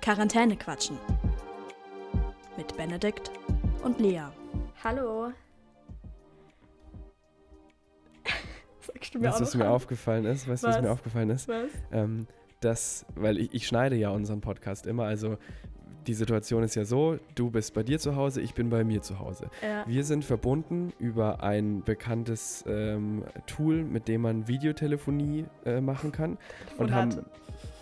Quarantäne quatschen. Mit Benedikt und Lea. Hallo. Sagst du mir weißt du, was mir aufgefallen ist? Weißt du, was? was mir aufgefallen ist? Was? Ähm, dass, weil ich, ich schneide ja unseren Podcast immer, also die Situation ist ja so, du bist bei dir zu Hause, ich bin bei mir zu Hause. Ja. Wir sind verbunden über ein bekanntes ähm, Tool, mit dem man Videotelefonie äh, machen kann. Telefonate. Und haben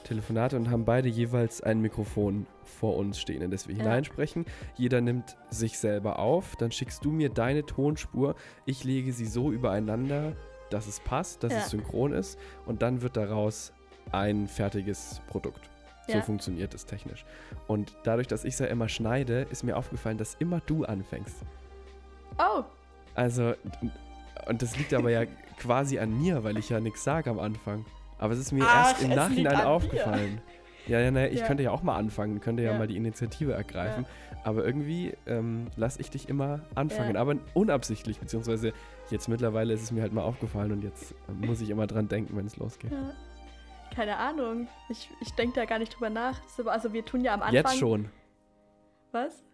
Telefonate und haben beide jeweils ein Mikrofon vor uns stehen, in das wir ja. hineinsprechen. Jeder nimmt sich selber auf, dann schickst du mir deine Tonspur, ich lege sie so übereinander, dass es passt, dass ja. es synchron ist und dann wird daraus ein fertiges Produkt. So ja. funktioniert es technisch. Und dadurch, dass ich es ja immer schneide, ist mir aufgefallen, dass immer du anfängst. Oh. Also, und das liegt aber ja quasi an mir, weil ich ja nichts sage am Anfang. Aber es ist mir Ach, erst im Nachhinein aufgefallen. Ja, ja, ne, ich ja. könnte ja auch mal anfangen, könnte ja, ja mal die Initiative ergreifen. Ja. Aber irgendwie ähm, lasse ich dich immer anfangen. Aber unabsichtlich, beziehungsweise jetzt mittlerweile ist es mir halt mal aufgefallen und jetzt muss ich immer dran denken, wenn es losgeht. Keine Ahnung. Ich, ich denke da gar nicht drüber nach. Also wir tun ja am Anfang. Jetzt schon. Was?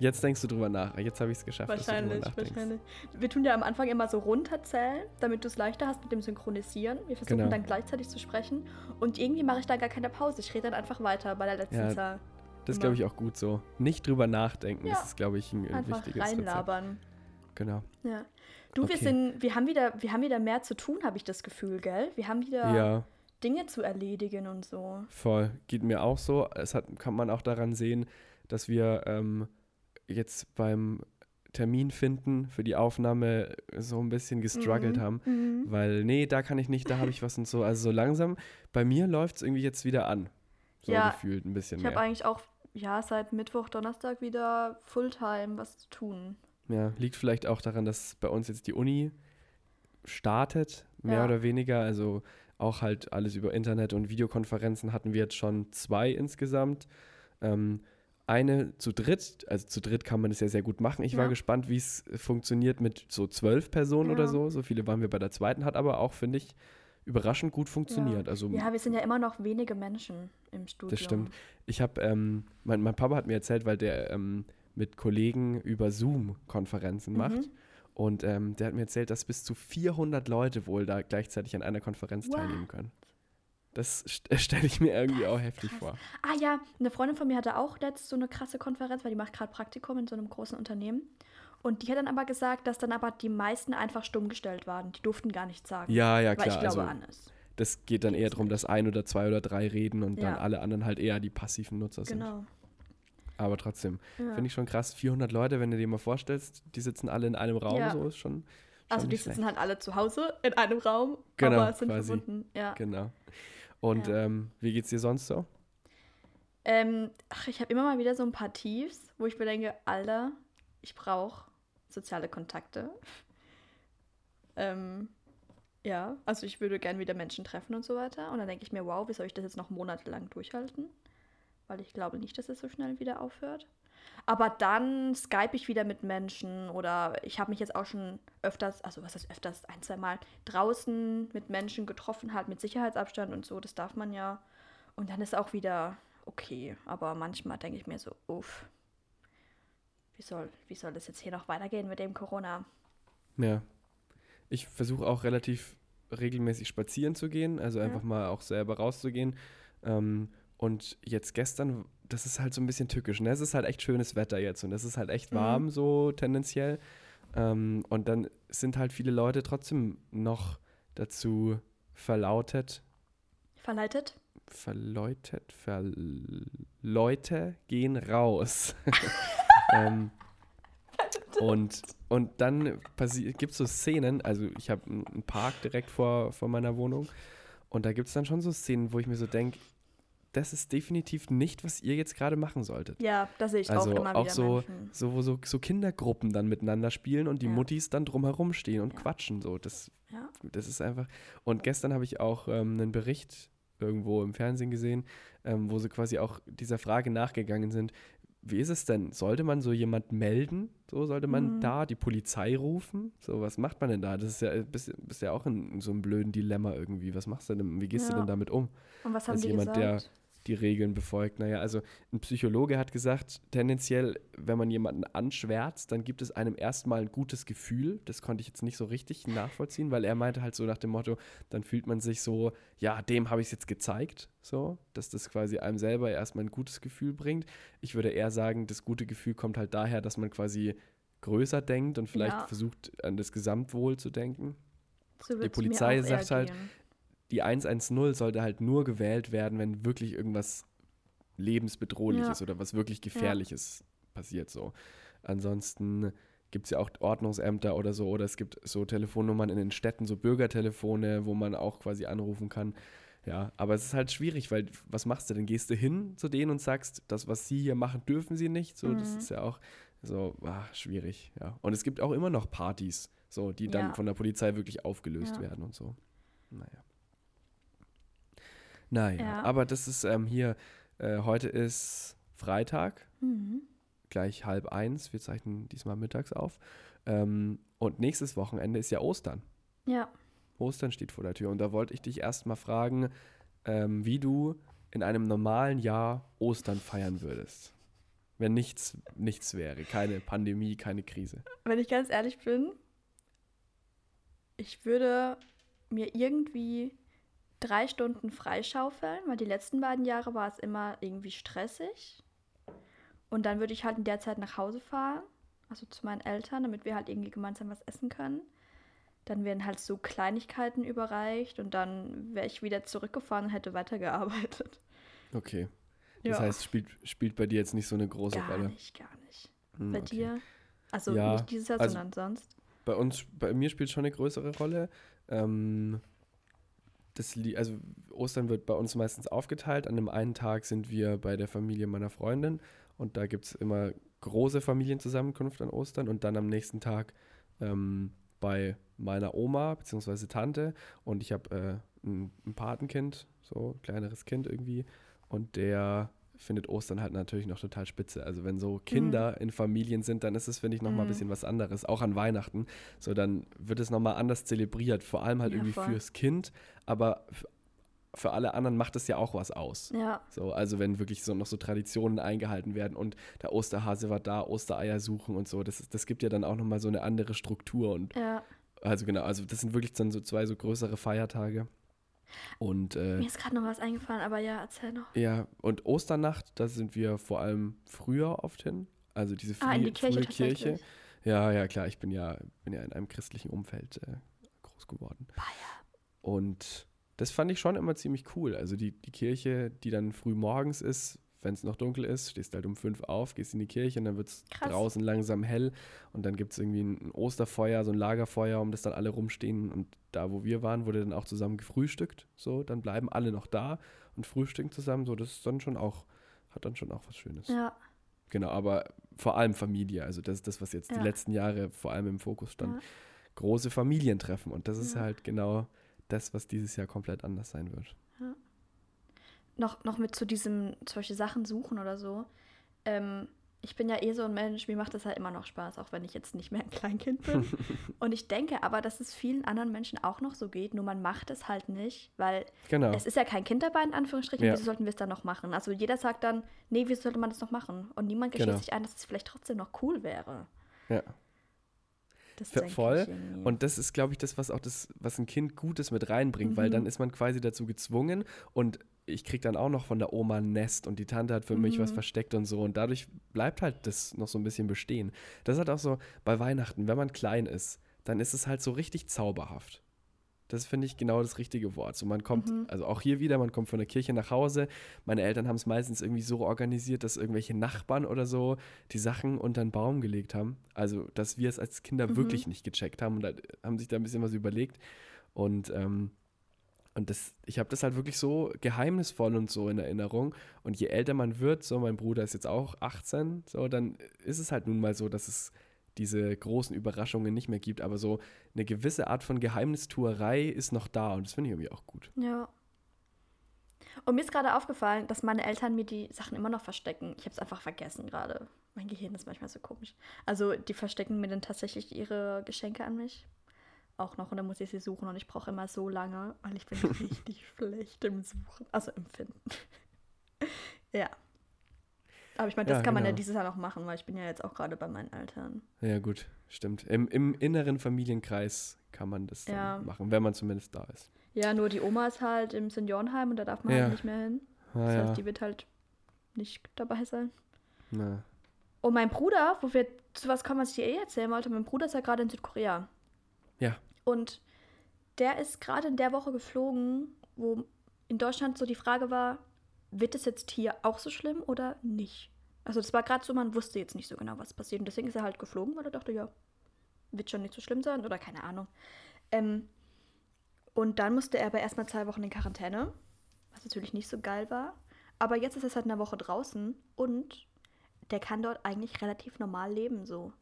Jetzt denkst du drüber nach. Jetzt habe ich es geschafft. Wahrscheinlich, wahrscheinlich. Wir tun ja am Anfang immer so runterzählen, damit du es leichter hast mit dem Synchronisieren. Wir versuchen genau. dann gleichzeitig zu sprechen. Und irgendwie mache ich da gar keine Pause. Ich rede dann einfach weiter bei der letzten ja, Zahl. Das ist, glaube ich, auch gut so. Nicht drüber nachdenken, ja. das ist, glaube ich, ein, ein einfach wichtiges reinlabern. Rezept. Genau. Ja. Du, okay. wir sind, wir haben wieder, wir haben wieder mehr zu tun, habe ich das Gefühl, gell? Wir haben wieder. Ja. Dinge zu erledigen und so. Voll, geht mir auch so. Es hat, kann man auch daran sehen, dass wir ähm, jetzt beim Termin finden für die Aufnahme so ein bisschen gestruggelt mhm. haben, mhm. weil nee, da kann ich nicht, da habe ich was und so. Also so langsam, bei mir läuft es irgendwie jetzt wieder an. So ja, gefühlt ein bisschen ich habe eigentlich auch, ja, seit Mittwoch, Donnerstag wieder Fulltime was zu tun. Ja, liegt vielleicht auch daran, dass bei uns jetzt die Uni startet, mehr ja. oder weniger. Also auch halt alles über Internet und Videokonferenzen hatten wir jetzt schon zwei insgesamt. Ähm, eine zu dritt, also zu dritt kann man es ja sehr gut machen. Ich ja. war gespannt, wie es funktioniert mit so zwölf Personen ja. oder so. So viele waren wir bei der zweiten, hat aber auch, finde ich, überraschend gut funktioniert. Ja. Also, ja, wir sind ja immer noch wenige Menschen im Studio. Das stimmt. Ich habe, ähm, mein, mein, Papa hat mir erzählt, weil der ähm, mit Kollegen über Zoom Konferenzen mhm. macht. Und ähm, der hat mir erzählt, dass bis zu 400 Leute wohl da gleichzeitig an einer Konferenz What? teilnehmen können. Das stelle ich mir irgendwie auch heftig Krass. vor. Ah ja, eine Freundin von mir hatte auch letztens so eine krasse Konferenz, weil die macht gerade Praktikum in so einem großen Unternehmen. Und die hat dann aber gesagt, dass dann aber die meisten einfach stumm gestellt waren. Die durften gar nichts sagen. Ja, ja, klar. Weil ich glaube, also, ist. Das geht dann eher darum, dass ein oder zwei oder drei reden und ja. dann alle anderen halt eher die passiven Nutzer sind. Genau. Aber trotzdem, ja. finde ich schon krass. 400 Leute, wenn du dir mal vorstellst, die sitzen alle in einem Raum, ja. so ist schon. schon also die sitzen halt alle zu Hause in einem Raum, genau, aber sind quasi. verbunden. Ja. Genau. Und ja. ähm, wie geht's dir sonst so? Ähm, ach, ich habe immer mal wieder so ein paar Tiefs, wo ich mir denke, Alter, ich brauche soziale Kontakte. ähm, ja, also ich würde gerne wieder Menschen treffen und so weiter. Und dann denke ich mir, wow, wie soll ich das jetzt noch monatelang durchhalten? Weil ich glaube nicht, dass es so schnell wieder aufhört. Aber dann skype ich wieder mit Menschen oder ich habe mich jetzt auch schon öfters, also was heißt öfters, ein, zwei Mal draußen mit Menschen getroffen, halt mit Sicherheitsabstand und so, das darf man ja. Und dann ist auch wieder okay. Aber manchmal denke ich mir so, uff, wie soll, wie soll das jetzt hier noch weitergehen mit dem Corona? Ja. Ich versuche auch relativ regelmäßig spazieren zu gehen, also einfach ja. mal auch selber rauszugehen. Ähm, und jetzt gestern das ist halt so ein bisschen tückisch. Ne? Es ist halt echt schönes Wetter jetzt und es ist halt echt mhm. warm, mhm. so tendenziell. Ähm, und dann sind halt viele Leute trotzdem noch dazu verlautet. Verleitet? Verläutet, verleute gehen raus. ähm, und, und dann gibt es so Szenen, also ich habe einen Park direkt vor, vor meiner Wohnung und da gibt es dann schon so Szenen, wo ich mir so denke, das ist definitiv nicht, was ihr jetzt gerade machen solltet. Ja, das sehe ich also auch immer auch wieder. So, so, so, so Kindergruppen dann miteinander spielen und die ja. Muttis dann drumherum stehen und ja. quatschen. So. Das, ja. das ist einfach. Und gestern habe ich auch ähm, einen Bericht irgendwo im Fernsehen gesehen, ähm, wo sie quasi auch dieser Frage nachgegangen sind. Wie ist es denn? Sollte man so jemand melden? So sollte man mhm. da die Polizei rufen? So, was macht man denn da? Das ist ja, bist, bist ja auch in, so einem blöden Dilemma irgendwie. Was machst du denn? Wie gehst du denn damit um? Und was haben Als die jemand, gesagt? der die Regeln befolgt. Naja, also ein Psychologe hat gesagt, tendenziell, wenn man jemanden anschwärzt, dann gibt es einem erstmal ein gutes Gefühl. Das konnte ich jetzt nicht so richtig nachvollziehen, weil er meinte halt so nach dem Motto, dann fühlt man sich so, ja, dem habe ich es jetzt gezeigt, so, dass das quasi einem selber erstmal ein gutes Gefühl bringt. Ich würde eher sagen, das gute Gefühl kommt halt daher, dass man quasi größer denkt und vielleicht Ja. versucht, an das Gesamtwohl zu denken. So Die Polizei sagt halt, gehen. Die 110 sollte halt nur gewählt werden, wenn wirklich irgendwas lebensbedrohliches Ja. oder was wirklich gefährliches passiert so. Ansonsten gibt es ja auch Ordnungsämter oder so oder es gibt so Telefonnummern in den Städten, so Bürgertelefone, wo man auch quasi anrufen kann. Ja, aber es ist halt schwierig, weil was machst du denn? Gehst du hin zu denen und sagst, das, was sie hier machen, dürfen sie nicht? So, das Mhm. ist ja auch so ah, schwierig, ja. Und es gibt auch immer noch Partys, so, die dann Ja. von der Polizei wirklich aufgelöst Ja. werden und so. Naja. Naja, Ja. aber das ist ähm, hier, äh, heute ist Freitag, Mhm. gleich halb eins. Wir zeichnen diesmal mittags auf. Ähm, und nächstes Wochenende ist ja Ostern. Ja. Ostern steht vor der Tür. Und da wollte ich dich erst mal fragen, ähm, wie du in einem normalen Jahr Ostern feiern würdest. Wenn nichts, nichts wäre, keine Pandemie, keine Krise. Wenn ich ganz ehrlich bin, ich würde mir irgendwie drei Stunden freischaufeln, weil die letzten beiden Jahre war es immer irgendwie stressig. Und dann würde ich halt in der Zeit nach Hause fahren, also zu meinen Eltern, damit wir halt irgendwie gemeinsam was essen können. Dann werden halt so Kleinigkeiten überreicht und dann wäre ich wieder zurückgefahren und hätte weitergearbeitet. Okay. Das Ja. heißt, spielt, spielt bei dir jetzt nicht so eine große gar Rolle. nicht, gar nicht. Hm, Bei okay. dir? Also Ja, nicht dieses Jahr, also- sondern sonst. Bei uns, bei mir spielt schon eine größere Rolle. Ähm, das, also Ostern wird bei uns meistens aufgeteilt. An dem einen Tag sind wir bei der Familie meiner Freundin und da gibt es immer große Familienzusammenkunft an Ostern und dann am nächsten Tag ähm, bei meiner Oma bzw. Tante und ich habe äh, ein, ein Patenkind, so ein kleineres Kind irgendwie und der findet Ostern halt natürlich noch total spitze. Also wenn so Kinder in Familien sind, dann ist es, finde ich, nochmal ein Mhm. bisschen was anderes. Auch an Weihnachten. So, dann wird es nochmal anders zelebriert. Vor allem halt Ja, irgendwie voll. fürs Kind, aber für alle anderen macht es ja auch was aus. Ja, So, also wenn wirklich so noch so Traditionen eingehalten werden und der Osterhase war da, Ostereier suchen und so, das, ist, das gibt ja dann auch nochmal so eine andere Struktur und ja. also genau, also das sind wirklich dann so zwei so größere Feiertage. Und äh, Mir ist gerade noch was eingefallen, aber ja, erzähl noch. ja, und Osternacht, da sind wir vor allem früher oft hin. Also diese frühe, Ah, in die Kirche Kirche. Ja, ja, klar, ich bin ja, bin ja in einem christlichen Umfeld äh, groß geworden. Und das fand ich schon immer ziemlich cool. Also die, die Kirche, die dann früh morgens ist, wenn es noch dunkel ist, stehst halt um fünf auf, gehst in die Kirche und dann wird es draußen langsam hell und dann gibt es irgendwie ein, Osterfeuer, so ein Lagerfeuer, um das dann alle rumstehen und da, wo wir waren, wurde dann auch zusammen gefrühstückt. So, dann bleiben alle noch da und frühstücken zusammen. So, das ist dann schon auch, hat dann schon auch was Schönes. Ja, Genau, aber vor allem Familie. Also das ist das, was jetzt die Ja. letzten Jahre vor allem im Fokus stand. Ja. Große Familientreffen. Und das ist Ja. halt genau das, was dieses Jahr komplett anders sein wird. Noch, noch mit zu diesem, solche Sachen suchen oder so. Ähm, ich bin ja eh so ein Mensch, mir macht das halt immer noch Spaß, auch wenn ich jetzt nicht mehr ein Kleinkind bin. Und ich denke aber, dass es vielen anderen Menschen auch noch so geht, nur man macht es halt nicht, weil Genau. es ist ja kein Kind dabei, in Anführungsstrichen, Ja. wieso sollten wir es dann noch machen? Also jeder sagt dann, nee, wieso sollte man das noch machen? Und niemand gesteht Genau. sich ein, dass es vielleicht trotzdem noch cool wäre. Ja. Das denke voll. irgendwie. Und das ist, glaube ich, das, was auch das, was ein Kind Gutes mit reinbringt, weil Mhm. dann ist man quasi dazu gezwungen und ich krieg dann auch noch von der Oma ein Nest und die Tante hat für mich was Mhm. versteckt und so und dadurch bleibt halt das noch so ein bisschen bestehen. Das hat auch so bei Weihnachten, wenn man klein ist, dann ist es halt so richtig zauberhaft. Das finde ich genau das richtige Wort. So man kommt, Mhm. also auch hier wieder, man kommt von der Kirche nach Hause. Meine Eltern haben es meistens irgendwie so organisiert, dass irgendwelche Nachbarn oder so die Sachen unter den Baum gelegt haben. Also, dass wir es als Kinder Mhm. wirklich nicht gecheckt haben und da, haben sich da ein bisschen was überlegt. Und, ähm, und das, ich habe das halt wirklich so geheimnisvoll und so in Erinnerung. Und je älter man wird, so mein Bruder ist jetzt auch 18, so, dann ist es halt nun mal so, dass es diese großen Überraschungen nicht mehr gibt. Aber so eine gewisse Art von Geheimnistuerei ist noch da und das finde ich irgendwie auch gut. Ja. Und mir ist gerade aufgefallen, dass meine Eltern mir die Sachen immer noch verstecken. Ich habe es einfach vergessen gerade. Mein Gehirn ist manchmal so komisch. Also die verstecken mir dann tatsächlich ihre Geschenke an mich. Auch noch und dann muss ich sie suchen und ich brauche immer so lange, weil ich bin richtig schlecht im Suchen. Also im Finden. Ja. Aber ich meine, das Ja, kann man ja genau. dieses Jahr noch machen, weil ich bin ja jetzt auch gerade bei meinen Eltern. Ja, gut, stimmt. Im, Im inneren Familienkreis kann man das dann Ja. machen, wenn man zumindest da ist. Ja, nur die Oma ist halt im Seniorenheim und da darf man Ja. halt nicht mehr hin. Ah, Das heißt, die wird halt nicht dabei sein. Na. Und mein Bruder, wo wir zu was kommen, was ich dir eh erzählen wollte, mein Bruder ist ja gerade in Südkorea. Ja. Und der ist gerade in der Woche geflogen, wo in Deutschland so die Frage war, wird es jetzt hier auch so schlimm oder nicht? Also das war gerade so, man wusste jetzt nicht so genau, was passiert. Und deswegen ist er halt geflogen, weil er dachte, ja, wird schon nicht so schlimm sein oder keine Ahnung. Ähm, und dann musste er aber erstmal zwei Wochen in Quarantäne, was natürlich nicht so geil war. Aber jetzt ist er seit einer Woche draußen und der kann dort eigentlich relativ normal leben so.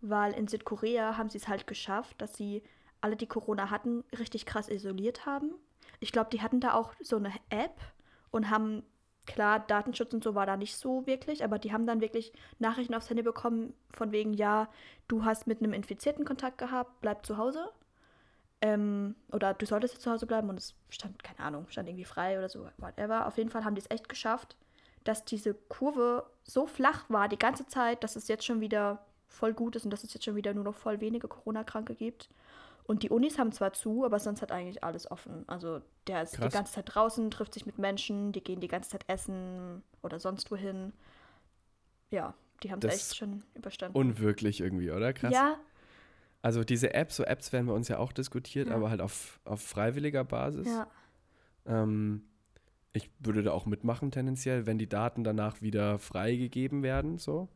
Weil in Südkorea haben sie es halt geschafft, dass sie alle, die Corona hatten, richtig krass isoliert haben. Ich glaube, die hatten da auch so eine App und haben, klar, Datenschutz und so war da nicht so wirklich, aber die haben dann wirklich Nachrichten aufs Handy bekommen, von wegen, ja, du hast mit einem Infizierten Kontakt gehabt, bleib zu Hause. Ähm, oder du solltest jetzt zu Hause bleiben und es stand, keine Ahnung, stand irgendwie frei oder so, whatever. Auf jeden Fall haben die es echt geschafft, dass diese Kurve so flach war die ganze Zeit, dass es jetzt schon wieder voll gut ist und dass es jetzt schon wieder nur noch voll wenige Corona-Kranke gibt. Und die Unis haben zwar zu, aber sonst hat eigentlich alles offen. Also der ist Krass. die ganze Zeit draußen, trifft sich mit Menschen, die gehen die ganze Zeit essen oder sonst wohin. Ja, die haben es Das echt schon überstanden. Unwirklich irgendwie, oder? Krass. Ja, Also diese Apps, so Apps werden bei uns ja auch diskutiert, Ja. aber halt auf, auf freiwilliger Basis. ja, Ähm, ich würde da auch mitmachen tendenziell, wenn die Daten danach wieder freigegeben werden, so.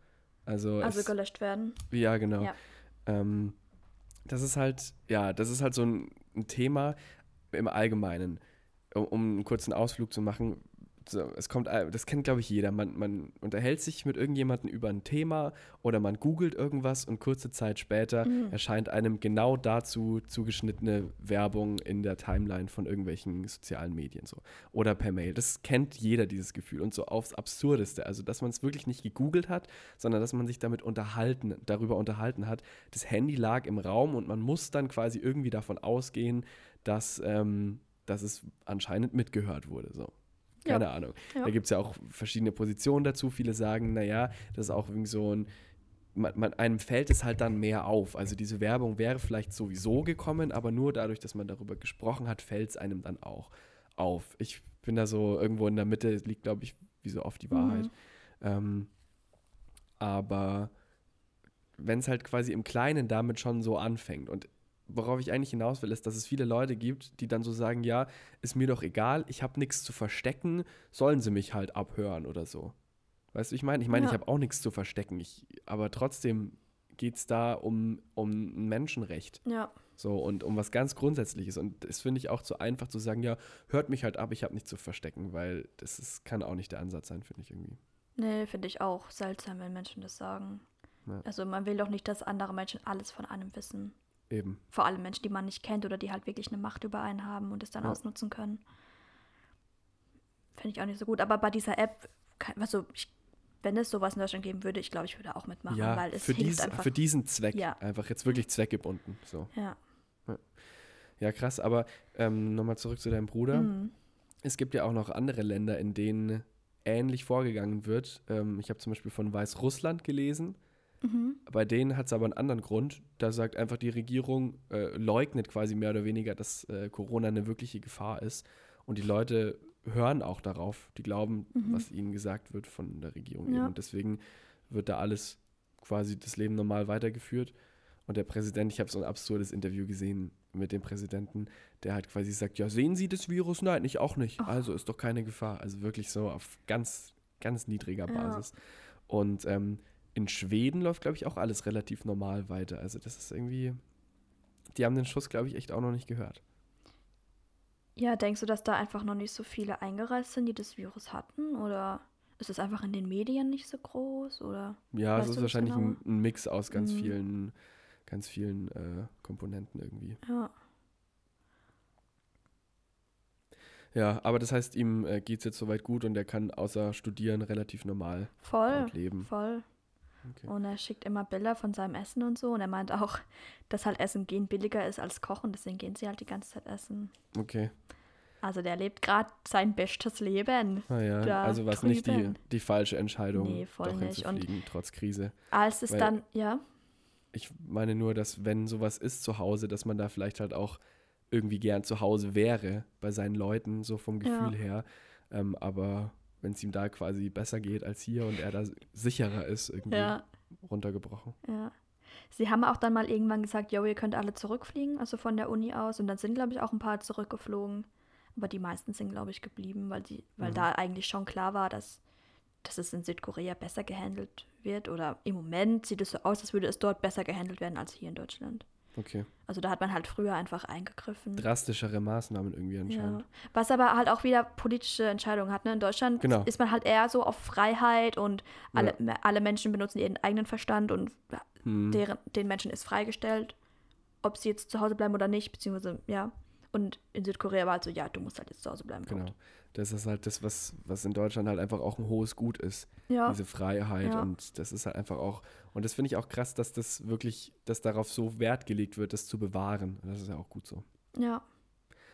Also, also es, gelöscht werden. ja, genau. Ja. Ähm, das ist halt, ja, das ist halt so ein, ein Thema im Allgemeinen, um, um einen kurzen Ausflug zu machen. So, es kommt, das kennt, glaube ich, jeder. Man, man unterhält sich mit irgendjemandem über ein Thema oder man googelt irgendwas und kurze Zeit später Mhm. erscheint einem genau dazu zugeschnittene Werbung in der Timeline von irgendwelchen sozialen Medien so. Oder per Mail. Das kennt jeder, dieses Gefühl. Und so aufs Absurdeste. Also, dass man es wirklich nicht gegoogelt hat, sondern dass man sich damit unterhalten, darüber unterhalten hat. Das Handy lag im Raum und man muss dann quasi irgendwie davon ausgehen, dass, ähm, dass es anscheinend mitgehört wurde. So. Ja. Keine Ahnung. Ja. Da gibt es ja auch verschiedene Positionen dazu. Viele sagen, naja, das ist auch irgendwie so ein, man, man, einem fällt es halt dann mehr auf. Also diese Werbung wäre vielleicht sowieso gekommen, aber nur dadurch, dass man darüber gesprochen hat, fällt es einem dann auch auf. Ich bin da so irgendwo in der Mitte, liegt, glaube ich, wie so oft die Wahrheit. Mhm. Ähm, aber wenn es halt quasi im Kleinen damit schon so anfängt und worauf ich eigentlich hinaus will, ist, dass es viele Leute gibt, die dann so sagen, ja, ist mir doch egal, ich habe nichts zu verstecken, sollen sie mich halt abhören oder so. Weißt du, ich meine, ich meine, ich Ja. habe auch nichts zu verstecken, ich, aber trotzdem geht es da um, um ein Menschenrecht. Ja, So, und um was ganz Grundsätzliches. Und das finde ich auch zu einfach zu sagen, ja, hört mich halt ab, ich habe nichts zu verstecken, weil das ist, kann auch nicht der Ansatz sein, finde ich irgendwie. nee, finde ich auch seltsam, wenn Menschen das sagen. Ja. Also man will doch nicht, dass andere Menschen alles von einem wissen. Eben. Vor allem Menschen, die man nicht kennt oder die halt wirklich eine Macht über einen haben und es dann Ja. ausnutzen können. Finde ich auch nicht so gut. Aber bei dieser App, also ich, wenn es sowas in Deutschland geben würde, ich glaube, ich würde auch mitmachen, ja, weil es für, hilft dies, einfach. für diesen Zweck. Ja. Einfach jetzt wirklich zweckgebunden. So. ja. Ja, krass, aber ähm, nochmal zurück zu deinem Bruder. Mhm. Es gibt ja auch noch andere Länder, in denen ähnlich vorgegangen wird. Ähm, ich habe zum Beispiel von Weißrussland gelesen. Mhm. Bei denen hat es aber einen anderen Grund. Da sagt einfach die Regierung, äh, leugnet quasi mehr oder weniger, dass äh, Corona eine wirkliche Gefahr ist. Und die Leute hören auch darauf. Die glauben, Mhm. was ihnen gesagt wird von der Regierung. Ja. Eben. Und deswegen wird da alles quasi das Leben normal weitergeführt. Und der Präsident, ich habe so ein absurdes Interview gesehen mit dem Präsidenten, der halt quasi sagt, ja, sehen Sie das Virus? Nein, ich auch nicht. Oh. Also ist doch keine Gefahr. Also wirklich so auf ganz, ganz niedriger Ja. Basis. Und ähm, in Schweden läuft, glaube ich, auch alles relativ normal weiter. Also das ist irgendwie, die haben den Schuss, glaube ich, echt auch noch nicht gehört. Ja, denkst du, dass da einfach noch nicht so viele eingereist sind, die das Virus hatten? Oder ist es einfach in den Medien nicht so groß? Oder? Ja, es ist wahrscheinlich ein, genauer? ein Mix aus ganz Mhm. vielen, ganz vielen äh, Komponenten irgendwie. Ja. Ja, aber das heißt, ihm äh, geht es jetzt soweit gut und er kann außer studieren relativ normal Voll. leben. Voll. Okay. Und er schickt immer Bilder von seinem Essen und so. Und er meint auch, dass halt Essen gehen billiger ist als Kochen. Deswegen gehen sie halt die ganze Zeit essen. okay. Also der lebt gerade sein bestes Leben. Naja, Ah also war es nicht die, die falsche Entscheidung, Nee, voll doch nicht. Und- trotz Krise. Als es Weil- dann, ja, Ich meine nur, dass wenn sowas ist zu Hause, dass man da vielleicht halt auch irgendwie gern zu Hause wäre bei seinen Leuten, so vom Ja. Gefühl her. Ähm, aber wenn es ihm da quasi besser geht als hier und er da sicherer ist, irgendwie ja, runtergebrochen. ja. Sie haben auch dann mal irgendwann gesagt, yo, ihr könnt alle zurückfliegen, also von der Uni aus. Und dann sind, glaube ich, auch ein paar zurückgeflogen. Aber die meisten sind, glaube ich, geblieben, weil, die, weil Mhm. da eigentlich schon klar war, dass, dass es in Südkorea besser gehandelt wird. Oder im Moment sieht es so aus, als würde es dort besser gehandelt werden als hier in Deutschland. Okay. Also da hat man halt früher einfach eingegriffen. Drastischere Maßnahmen irgendwie anscheinend. Ja. Was aber halt auch wieder politische Entscheidungen hat. Ne? In Deutschland Genau. ist man halt eher so auf Freiheit und alle, Ja. alle Menschen benutzen ihren eigenen Verstand und Hm. deren, den Menschen ist freigestellt, ob sie jetzt zu Hause bleiben oder nicht, beziehungsweise ja. Und in Südkorea war halt so, ja, du musst halt jetzt zu Hause bleiben. Genau. Punkt. Das ist halt das, was, was in Deutschland halt einfach auch ein hohes Gut ist. Ja, Diese Freiheit. Ja. Und das ist halt einfach auch. Und das finde ich auch krass, dass das wirklich, dass darauf so Wert gelegt wird, das zu bewahren. Und das ist ja auch gut so. ja,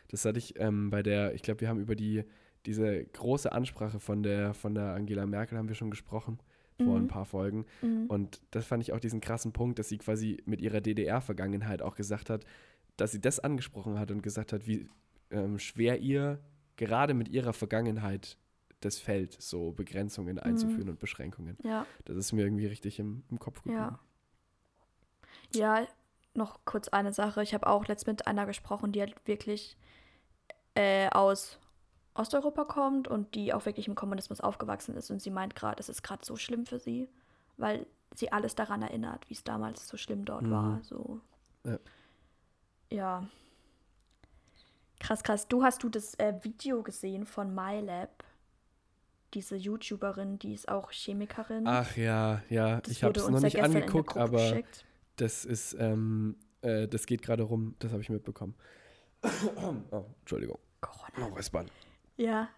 Das hatte ich ähm, bei der, ich glaube, wir haben über die, diese große Ansprache von der, von der Angela Merkel haben wir schon gesprochen, vor Mhm. ein paar Folgen. mhm. Und das fand ich auch diesen krassen Punkt, dass sie quasi mit ihrer DDR-Vergangenheit auch gesagt hat, dass sie das angesprochen hat und gesagt hat, wie ähm, schwer ihr gerade mit ihrer Vergangenheit das fällt, so Begrenzungen einzuführen und Beschränkungen. ja, Das ist mir irgendwie richtig im, im Kopf geblieben. ja. Ja, noch kurz eine Sache. Ich habe auch letzt mit einer gesprochen, die halt wirklich äh, aus Osteuropa kommt und die auch wirklich im Kommunismus aufgewachsen ist. Und sie meint gerade, es ist gerade so schlimm für sie, weil sie alles daran erinnert, wie es damals so schlimm dort Mhm. war. So. Ja. Ja. Krass, krass. Du hast du das äh, Video gesehen von MyLab? Diese YouTuberin, die ist auch Chemikerin. Ach ja, ja, Das ich habe es noch nicht angeguckt, aber geschickt. das ist, ähm, äh, das geht gerade rum, das habe ich mitbekommen. oh, Entschuldigung. Corona. Oh, Räuspern. Ja.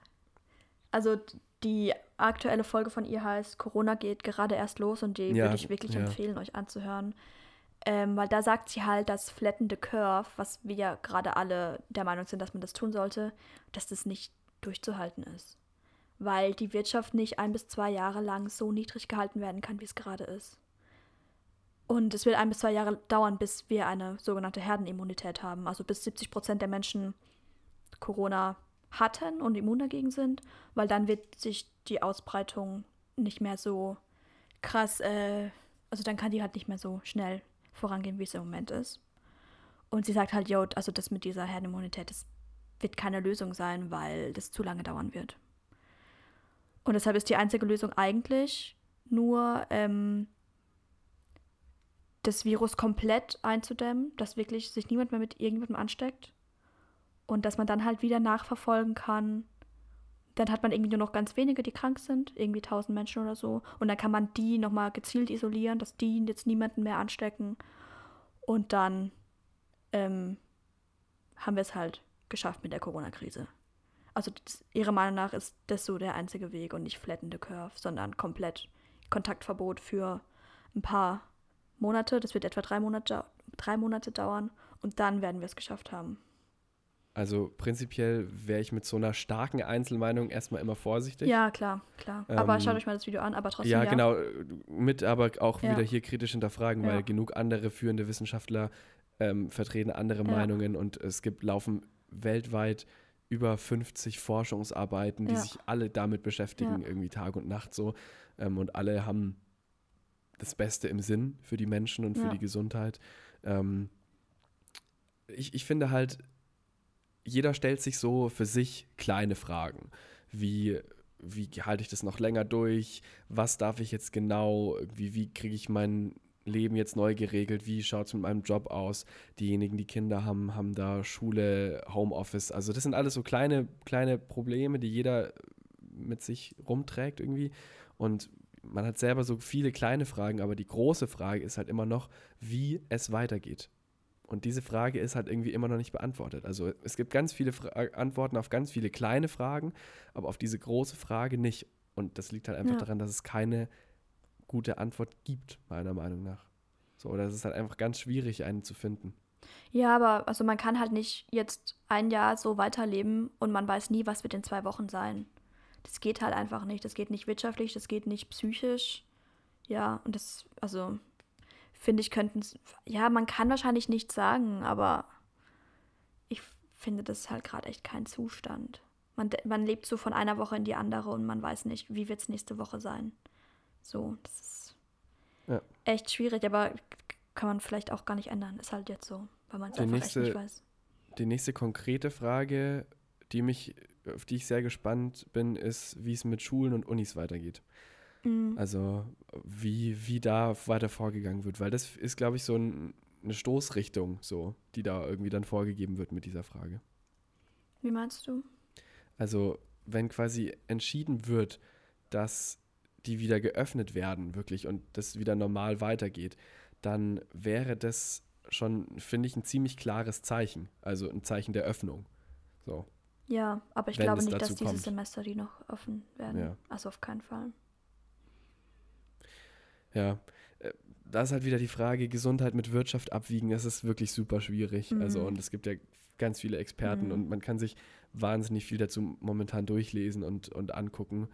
Also die aktuelle Folge von ihr heißt Corona geht gerade erst los und die Ja, würde ich wirklich ja. empfehlen, euch anzuhören. Ähm, weil da sagt sie halt, dass flattende Curve, was wir ja gerade alle der Meinung sind, dass man das tun sollte, dass das nicht durchzuhalten ist. Weil die Wirtschaft nicht ein bis zwei Jahre lang so niedrig gehalten werden kann, wie es gerade ist. Und es wird ein bis zwei Jahre dauern, bis wir eine sogenannte Herdenimmunität haben. Also bis 70 Prozent der Menschen Corona hatten und immun dagegen sind, weil dann wird sich die Ausbreitung nicht mehr so krass, äh, also dann kann die halt nicht mehr so schnell vorangehen, wie es im Moment ist. Und sie sagt halt, jo, also das mit dieser Herdenimmunität, das wird keine Lösung sein, weil das zu lange dauern wird. Und deshalb ist die einzige Lösung eigentlich nur ähm, das Virus komplett einzudämmen, dass wirklich sich niemand mehr mit irgendjemandem ansteckt und dass man dann halt wieder nachverfolgen kann. Dann hat man irgendwie nur noch ganz wenige, die krank sind, irgendwie 1000 Menschen oder so. Und dann kann man die nochmal gezielt isolieren, dass die jetzt niemanden mehr anstecken. Und dann ähm, haben wir es halt geschafft mit der Corona-Krise. Also das, ihrer Meinung nach ist das so der einzige Weg und nicht flattende Curve, sondern komplett Kontaktverbot für ein paar Monate. Das wird etwa drei Monate, drei Monate dauern und dann werden wir es geschafft haben. Also prinzipiell wäre ich mit so einer starken Einzelmeinung erstmal immer vorsichtig. Ja, klar, klar. aber Ähm, schaut euch mal das Video an, aber trotzdem. Ja, Ja, genau. Mit aber auch Ja. wieder hier kritisch hinterfragen, weil Ja. genug andere führende Wissenschaftler ähm, vertreten andere. Meinungen und es gibt laufen weltweit über 50 Forschungsarbeiten, die sich alle damit beschäftigen, irgendwie Tag und Nacht so. Ähm, und alle haben das Beste im Sinn für die Menschen und für die Gesundheit. Ähm, ich, ich finde halt, jeder stellt sich so für sich kleine Fragen, wie wie halte ich das noch länger durch? Was darf ich jetzt genau? Wie, wie kriege ich mein Leben jetzt neu geregelt? Wie schaut es mit meinem Job aus? Diejenigen, die Kinder haben, haben da Schule, Homeoffice. Also das sind alles so kleine, kleine Probleme, die jeder mit sich rumträgt irgendwie. Und man hat selber so viele kleine Fragen, aber die große Frage ist halt immer noch, wie es weitergeht. Und diese Frage ist halt irgendwie immer noch nicht beantwortet. Also es gibt ganz viele Fra Antworten auf ganz viele kleine Fragen, aber auf diese große Frage nicht. Und das liegt halt einfach Ja. daran, dass es keine gute Antwort gibt, meiner Meinung nach. So, oder es ist halt einfach ganz schwierig, einen zu finden. Ja, aber also man kann halt nicht jetzt ein Jahr so weiterleben und man weiß nie, was wird in zwei Wochen sein. Das geht halt einfach nicht. Das geht nicht wirtschaftlich, das geht nicht psychisch. Ja, und das, also finde ich, könnten es, ja, man kann wahrscheinlich nichts sagen, aber ich finde das halt gerade echt kein Zustand. Man, man lebt so von einer Woche in die andere und man weiß nicht, wie wird es nächste Woche sein. So, das ist Ja. echt schwierig, aber kann man vielleicht auch gar nicht ändern. Ist halt jetzt so, weil man es einfach nächste- echt nicht weiß. Die nächste konkrete Frage, die mich, auf die ich sehr gespannt bin, ist, wie es mit Schulen und Unis weitergeht. Mhm. Also wie, wie da weiter vorgegangen wird, weil das ist, glaube ich, so ein, eine Stoßrichtung, so, die da irgendwie dann vorgegeben wird mit dieser Frage. Wie meinst du? Also wenn quasi entschieden wird, dass die wieder geöffnet werden, wirklich, und das wieder normal weitergeht, dann wäre das schon, finde ich, ein ziemlich klares Zeichen. Also ein Zeichen der Öffnung. So. Ja, aber ich Wenn glaube nicht, dass dazu dieses kommt. Semester die noch offen werden. Ja. Also auf keinen Fall. Ja, äh, da ist halt wieder die Frage, Gesundheit mit Wirtschaft abwiegen, das ist wirklich super schwierig. Also Mhm. und es gibt ja ganz viele Experten Mhm. und man kann sich wahnsinnig viel dazu momentan durchlesen und, und angucken.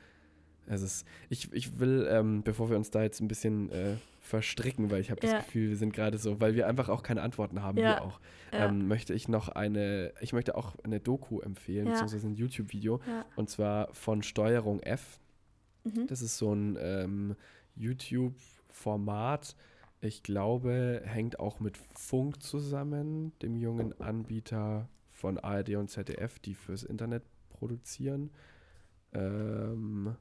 Es ist, ich, ich will, ähm, bevor wir uns da jetzt ein bisschen äh, verstricken, weil ich habe Ja. das Gefühl, wir sind gerade so, weil wir einfach auch keine Antworten haben, Ja. wir auch, Ja. ähm, möchte ich noch eine, ich möchte auch eine Doku empfehlen, Ja. beziehungsweise ein YouTube-Video, ja. und zwar von Steuerung F. Mhm. Das ist so ein ähm, YouTube-Format. Ich glaube, hängt auch mit Funk zusammen, dem jungen Anbieter von ARD und ZDF, die fürs Internet produzieren. Ähm,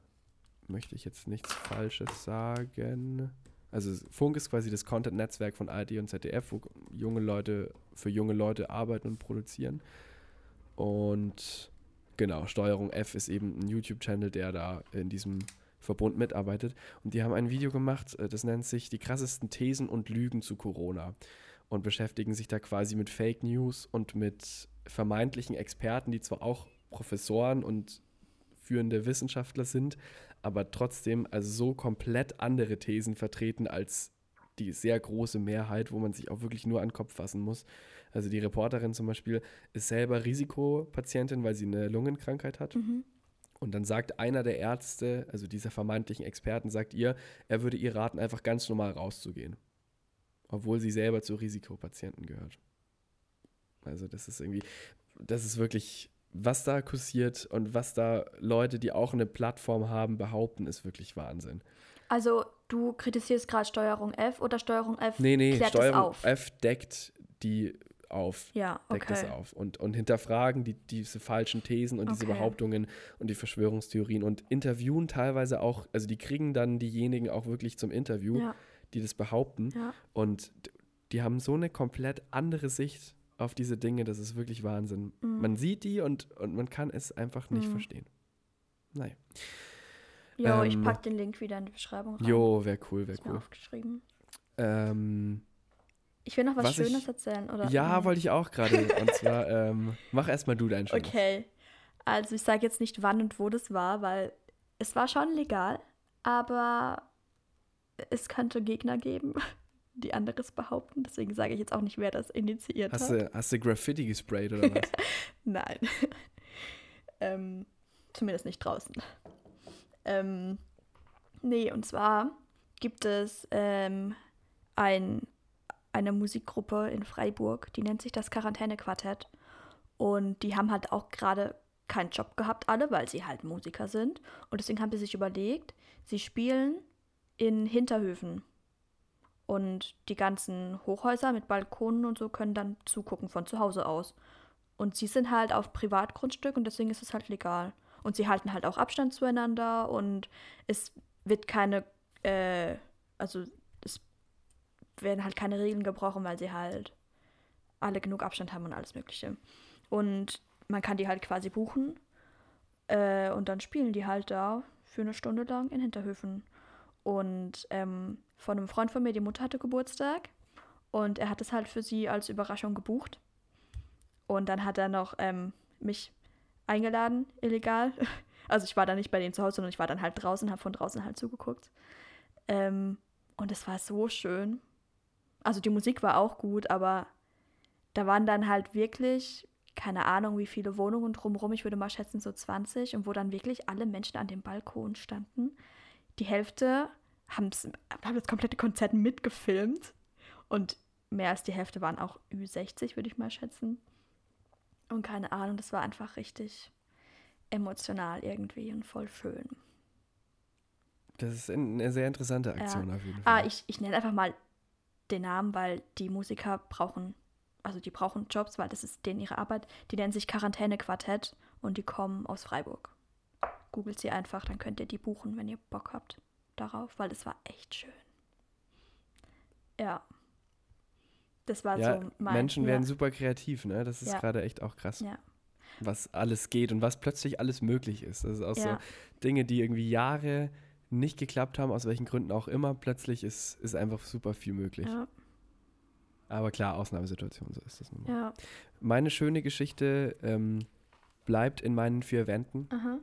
möchte ich jetzt nichts Falsches sagen. Also Funk ist quasi das Content-Netzwerk von ARD und ZDF, wo junge Leute für junge Leute arbeiten und produzieren. Und genau, Steuerung F ist eben ein YouTube-Channel, der da in diesem Verbund mitarbeitet. Und die haben ein Video gemacht, äh, das nennt sich Die krassesten Thesen und Lügen zu Corona. Und beschäftigen sich da quasi mit Fake News und mit vermeintlichen Experten, die zwar auch Professoren und führende Wissenschaftler sind, aber trotzdem also so komplett andere Thesen vertreten als die sehr große Mehrheit, wo man sich auch wirklich nur an den Kopf fassen muss. Also die Reporterin zum Beispiel ist selber Risikopatientin, weil sie eine Lungenkrankheit hat. Mhm. Und dann sagt einer der Ärzte, also dieser vermeintlichen Experten, sagt ihr, er würde ihr raten, einfach ganz normal rauszugehen. Obwohl sie selber zu Risikopatienten gehört. Also das ist irgendwie, das ist wirklich, was da kursiert und was da Leute, die auch eine Plattform haben, behaupten, ist wirklich Wahnsinn. Also du kritisierst gerade Steuerung F oder Steuerung F Nee, nee, klärt es Steuerung auf? F deckt die auf. Ja, deckt okay. das auf und, und hinterfragen die, diese falschen Thesen und diese Okay. Behauptungen und die Verschwörungstheorien und interviewen teilweise auch, also die kriegen dann diejenigen auch wirklich zum Interview, Ja, die das behaupten ja. und die haben so eine komplett andere Sicht auf diese Dinge, das ist wirklich Wahnsinn. Mhm. Man sieht die und, und man kann es einfach nicht Mhm. verstehen. Naja. Jo, ich Ähm, pack den Link wieder in die Beschreibung rein. Jo, wäre cool, wäre Ist mir cool. aufgeschrieben. Ähm, Ich will noch was, Was ich- Schönes erzählen, oder? ja, wollte ich auch gerade. Und zwar, ähm, mach erstmal du deinen Schönes. Okay. Also ich sage jetzt nicht, wann und wo das war, weil es war schon legal, aber es könnte Gegner geben, die anderes behaupten. Deswegen sage ich jetzt auch nicht, wer das initiiert Hast hat. du, hast du Graffiti gesprayt oder was? Nein. ähm, zumindest nicht draußen. Ähm, nee, und zwar gibt es ähm, ein, eine Musikgruppe in Freiburg, die nennt sich das Quarantäne-Quartett. Und die haben halt auch gerade keinen Job gehabt, alle, weil sie halt Musiker sind. Und deswegen haben sie sich überlegt, sie spielen in Hinterhöfen. Und die ganzen Hochhäuser mit Balkonen und so können dann zugucken von zu Hause aus. Und sie sind halt auf Privatgrundstück und deswegen ist es halt legal. Und sie halten halt auch Abstand zueinander und es wird keine, äh, also werden halt keine Regeln gebrochen, weil sie halt alle genug Abstand haben und alles Mögliche. Und man kann die halt quasi buchen äh, und dann spielen die halt da für eine Stunde lang in Hinterhöfen. Und ähm, von einem Freund von mir, die Mutter hatte Geburtstag und er hat es halt für sie als Überraschung gebucht. Und dann hat er noch ähm, mich eingeladen, illegal. Also ich war da nicht bei denen zu Hause, sondern ich war dann halt draußen, habe von draußen halt zugeguckt. Ähm, und es war so schön. Also die Musik war auch gut, aber da waren dann halt wirklich, keine Ahnung, wie viele Wohnungen drumherum, ich würde mal schätzen so 20, und wo dann wirklich alle Menschen an dem Balkon standen. Die Hälfte haben das komplette Konzert mitgefilmt und mehr als die Hälfte waren auch Ü60, würde ich mal schätzen. Und keine Ahnung, das war einfach richtig emotional irgendwie und voll schön. Das ist eine sehr interessante Aktion Ja. auf jeden Ah, Fall. ich, ich nenne einfach mal den Namen, weil die Musiker brauchen, also die brauchen Jobs, weil das ist denen ihre Arbeit. Die nennen sich Quarantäne-Quartett und die kommen aus Freiburg. Googelt sie einfach, dann könnt ihr die buchen, wenn ihr Bock habt darauf, weil das war echt schön. Ja. Das war ja, so mein. Menschen ja, werden super kreativ, ne? Das ist Ja. gerade echt auch krass, Ja. was alles geht und was plötzlich alles möglich ist. Das ist auch Ja. so Dinge, die irgendwie Jahre nicht geklappt haben, aus welchen Gründen auch immer. Plötzlich ist, ist einfach super viel möglich. Ja, Aber klar, Ausnahmesituation, so ist das nun mal. ja. Meine schöne Geschichte ähm, bleibt in meinen vier Wänden. Aha.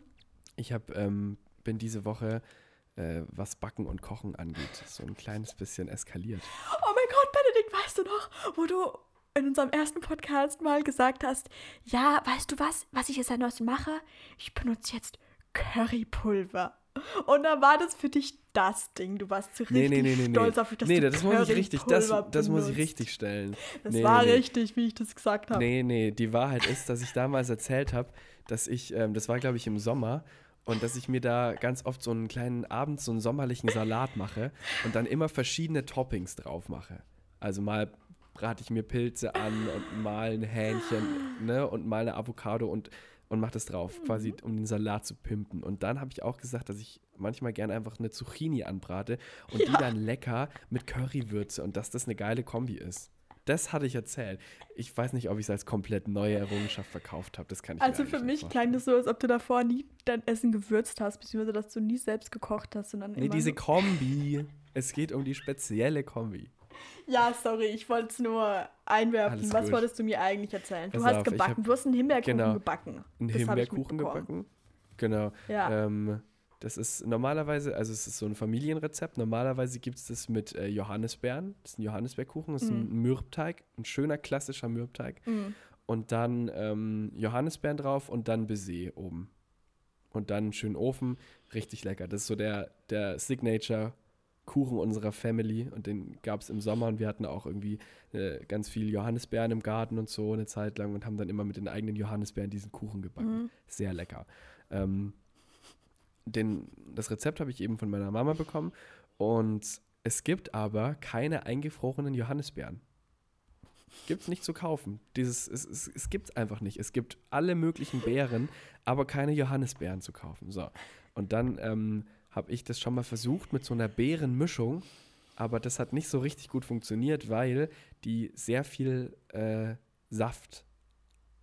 Ich hab, ähm, bin diese Woche, äh, was Backen und Kochen angeht, so ein kleines bisschen eskaliert. Oh mein Gott, Benedikt, weißt du noch, wo du in unserem ersten Podcast mal gesagt hast, ja, weißt du was, was ich jetzt seit neuestem mache? Ich benutze jetzt Currypulver. Und dann war das für dich das Ding. Du warst so richtig Nee, nee, nee, nee. stolz auf dich, dass nee, du das muss ich richtig, das, das muss ich richtig stellen. Das Nee, war richtig, wie ich das gesagt habe. Nee, nee, die Wahrheit ist, dass ich damals erzählt habe, dass ich, ähm, das war glaube ich im Sommer, und dass ich mir da ganz oft so einen kleinen Abend so einen sommerlichen Salat mache und dann immer verschiedene Toppings drauf mache. Also mal brate ich mir Pilze an und mal ein Hähnchen ne, und mal eine Avocado und, und mache das drauf, quasi um den Salat zu pimpen. Und dann habe ich auch gesagt, dass ich manchmal gerne einfach eine Zucchini anbrate und die Ja. dann lecker mit Currywürze und dass das eine geile Kombi ist. Das hatte ich erzählt. Ich weiß nicht, ob ich es als komplett neue Errungenschaft verkauft habe. Das kann ich Also für mich klang das so, als ob du davor nie dein Essen gewürzt hast, beziehungsweise dass du nie selbst gekocht hast, sondern Nee, immer diese Kombi. Es geht um die spezielle Kombi. Ja, sorry, ich wollte es nur einwerfen. Alles Was gut. wolltest du mir eigentlich erzählen? Du Pass hast auf, gebacken. du hast einen Himbeerkuchen genau, gebacken. Ein Das hab ich Himbeerkuchen gebacken. Genau. Ja. Ähm, das ist normalerweise, also es ist so ein Familienrezept. Normalerweise gibt es das mit äh, Johannisbeeren. Das ist ein Johannisbeerkuchen. Das ist ein Mürbteig, ein schöner klassischer Mürbteig. Mhm. Und dann ähm, Johannisbeeren drauf und dann Baiser oben. Und dann schön Ofen. Richtig lecker. Das ist so der, der Signature-Kuchen unserer Family. Und den gab es im Sommer und wir hatten auch irgendwie äh, ganz viel Johannisbeeren im Garten und so eine Zeit lang und haben dann immer mit den eigenen Johannisbeeren diesen Kuchen gebacken. Mhm. Sehr lecker. Ähm, den, das Rezept habe ich eben von meiner Mama bekommen. Und es gibt aber keine eingefrorenen Johannisbeeren. Gibt es nicht zu kaufen. Dieses, es es, es gibt es einfach nicht. Es gibt alle möglichen Beeren, aber keine Johannisbeeren zu kaufen. So. Und dann ähm, habe ich das schon mal versucht mit so einer Beerenmischung, aber das hat nicht so richtig gut funktioniert, weil die sehr viel äh, Saft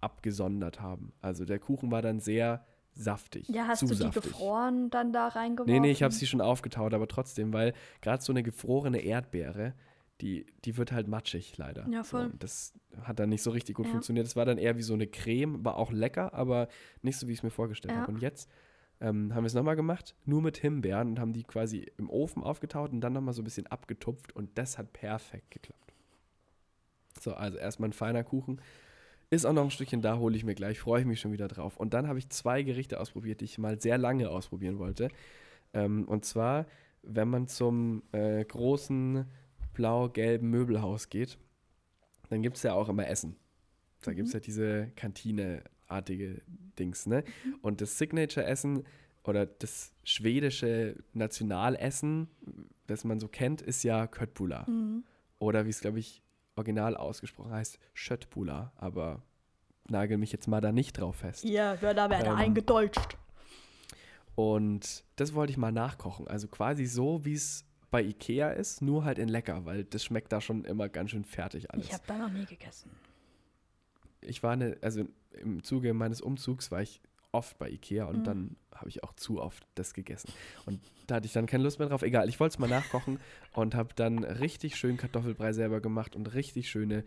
abgesondert haben. Also der Kuchen war dann sehr saftig. Ja, hast du die saftig. gefroren dann da reingeworfen? Nee, nee, ich habe sie schon aufgetaut, aber trotzdem, weil gerade so eine gefrorene Erdbeere, die, die wird halt matschig leider. Ja, voll. So, das hat dann nicht so richtig gut Ja. funktioniert. Es war dann eher wie so eine Creme, war auch lecker, aber nicht so, wie ich es mir vorgestellt Ja. habe. Und jetzt ähm, haben wir es nochmal gemacht, nur mit Himbeeren und haben die quasi im Ofen aufgetaut und dann nochmal so ein bisschen abgetupft und das hat perfekt geklappt. So, also erstmal ein feiner Kuchen. Ist auch noch ein Stückchen da, hole ich mir gleich, freue ich mich schon wieder drauf. Und dann habe ich zwei Gerichte ausprobiert, die ich mal sehr lange ausprobieren wollte. Ähm, und zwar, wenn man zum äh, großen blau-gelben Möbelhaus geht, dann gibt es ja auch immer Essen. Da gibt es ja diese Kantine-artige Dings, ne? Und das Signature-Essen oder das schwedische Nationalessen, das man so kennt, ist ja Köttbullar. Mhm. Oder wie es, glaube ich, original ausgesprochen heißt, Schöttbullar. Aber nagel mich jetzt mal da nicht drauf fest. Ja, ja, da werde Ähm, eingedeutscht. Und das wollte ich mal nachkochen. Also quasi so, wie es bei Ikea ist, nur halt in lecker, weil das schmeckt da schon immer ganz schön fertig alles. Ich habe da noch nie gegessen. Ich war eine, also im Zuge meines Umzugs war ich oft bei Ikea und Mhm. dann habe ich auch zu oft das gegessen. Und da hatte ich dann keine Lust mehr drauf. Egal, ich wollte es mal nachkochen und habe dann richtig schön Kartoffelbrei selber gemacht und richtig schöne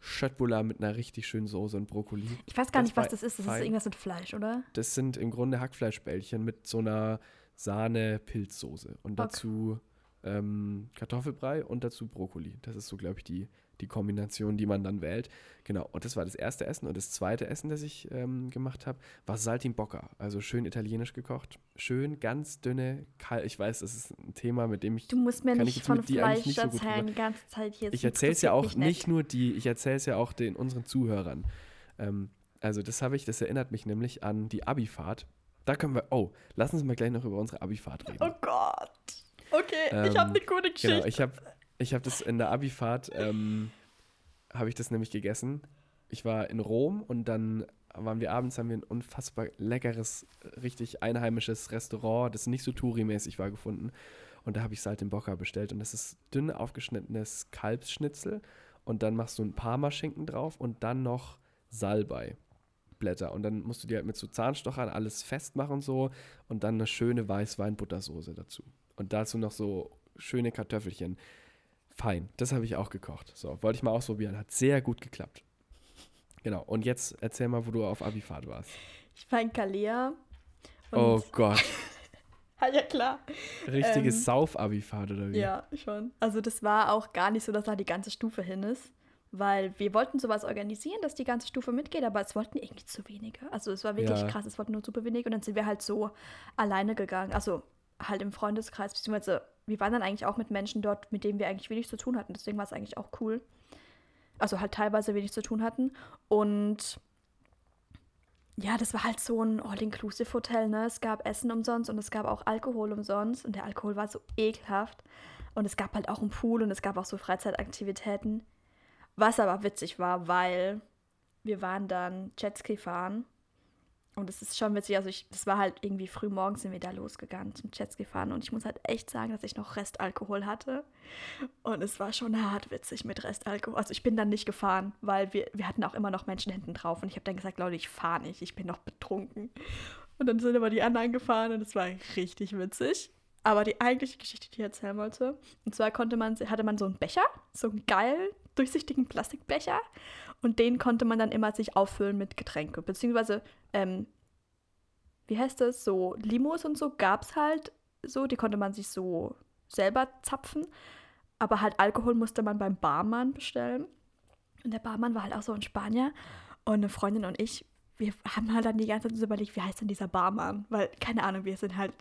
Schöttbullar mit einer richtig schönen Soße und Brokkoli. Ich weiß gar Das nicht, was das ist. Das fein. ist irgendwas mit Fleisch, oder? Das sind im Grunde Hackfleischbällchen mit so einer Sahne-Pilzsoße und Okay. dazu ähm, Kartoffelbrei und dazu Brokkoli. Das ist so, glaube ich, die die Kombination, die man dann wählt. Genau, und das war das erste Essen. Und das zweite Essen, das ich ähm, gemacht habe, war Saltimbocca. Also schön italienisch gekocht. Schön, ganz dünne, kalt. Ich weiß, das ist ein Thema, mit dem ich. Du musst mir ich nicht von Fleisch nicht erzählen, die ganze Zeit hier. Ich erzähle es ja auch nicht nur die, ich erzähle es ja auch den unseren Zuhörern. Ähm, also das habe ich, das erinnert mich nämlich an die Abifahrt. Da können wir, oh, lass uns mal gleich noch über unsere Abifahrt reden. Oh Gott. Okay, ich Ähm, habe eine gute Geschichte. Genau, ich habe ich hab das in der Abifahrt, ähm, habe ich das nämlich gegessen. Ich war in Rom und dann waren wir abends, haben wir ein unfassbar leckeres, richtig einheimisches Restaurant, das nicht so Touri-mäßig war, gefunden. Und da habe ich Saltimbocca bestellt und das ist dünn aufgeschnittenes Kalbsschnitzel und dann machst du ein Parmaschinken drauf und dann noch Salbei. Blätter und dann musst du dir halt mit so Zahnstochern alles festmachen und so und dann eine schöne Weißwein-Buttersoße dazu. Und dazu noch so schöne Kartoffelchen. Fein, das habe ich auch gekocht. So, wollte ich mal ausprobieren. Hat sehr gut geklappt. Genau, und jetzt erzähl mal, wo du auf Abifahrt warst. Ich war in Kalea. Oh Gott, ja, klar. richtige Ähm, Sauf-Abifahrt oder wie? Ja, schon. Also das war auch gar nicht so, dass da die ganze Stufe hin ist. Weil wir wollten sowas organisieren, dass die ganze Stufe mitgeht, aber es wollten irgendwie zu wenige. Also es war wirklich Ja. krass, es wollten nur super wenig und dann sind wir halt so alleine gegangen. Also halt im Freundeskreis, beziehungsweise wir waren dann eigentlich auch mit Menschen dort, mit denen wir eigentlich wenig zu tun hatten. Deswegen war es eigentlich auch cool. Also halt teilweise wenig zu tun hatten. Und ja, das war halt so ein All-Inclusive-Hotel, ne? Es gab Essen umsonst und es gab auch Alkohol umsonst und der Alkohol war so ekelhaft. Und es gab halt auch einen Pool und es gab auch so Freizeitaktivitäten. Was aber witzig war, weil wir waren dann Jetski fahren. Und es ist schon witzig, also ich, das war halt irgendwie früh morgens sind wir da losgegangen zum Jetski fahren und ich muss halt echt sagen, dass ich noch Restalkohol hatte. Und es war schon hart witzig mit Restalkohol. Also ich bin dann nicht gefahren, weil wir, wir hatten auch immer noch Menschen hinten drauf und ich habe dann gesagt, Leute, ich fahre nicht, ich bin noch betrunken. Und dann sind aber die anderen gefahren und es war richtig witzig. Aber die eigentliche Geschichte, die ich erzählen wollte, und zwar konnte man, hatte man so einen Becher, so einen geilen, durchsichtigen Plastikbecher. Und den konnte man dann immer sich auffüllen mit Getränke. Beziehungsweise, ähm, wie heißt das, so Limos und so gab es halt so, die konnte man sich so selber zapfen. Aber halt Alkohol musste man beim Barmann bestellen. Und der Barmann war halt auch so ein Spanier. Und eine Freundin und ich, wir haben halt dann die ganze Zeit so überlegt, wie heißt denn dieser Barmann? Weil, keine Ahnung, wir sind halt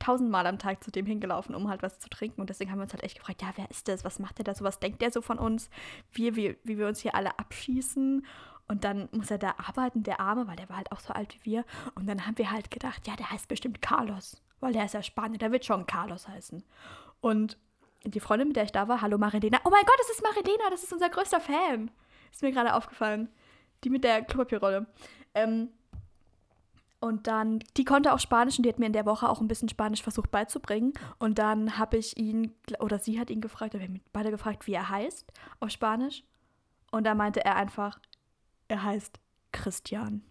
tausendmal am Tag zu dem hingelaufen, um halt was zu trinken. Und deswegen haben wir uns halt echt gefragt, ja, wer ist das? Was macht der da so? Was denkt der so von uns? Wie, wie, wie wir uns hier alle abschießen? Und dann muss er da arbeiten, der Arme, weil der war halt auch so alt wie wir. Und dann haben wir halt gedacht, ja, der heißt bestimmt Carlos, weil der ist ja Spanier, der wird schon Carlos heißen. Und die Freundin, mit der ich da war, hallo Marilena. Oh mein Gott, das ist Marilena, das ist unser größter Fan. Ist mir gerade aufgefallen. Die mit der Klopapierrolle. Ähm, und dann, die konnte auch Spanisch und die hat mir in der Woche auch ein bisschen Spanisch versucht beizubringen. Und dann habe ich ihn, oder sie hat ihn gefragt, oder wir haben beide gefragt, wie er heißt auf Spanisch. Und da meinte er einfach, er heißt Christian.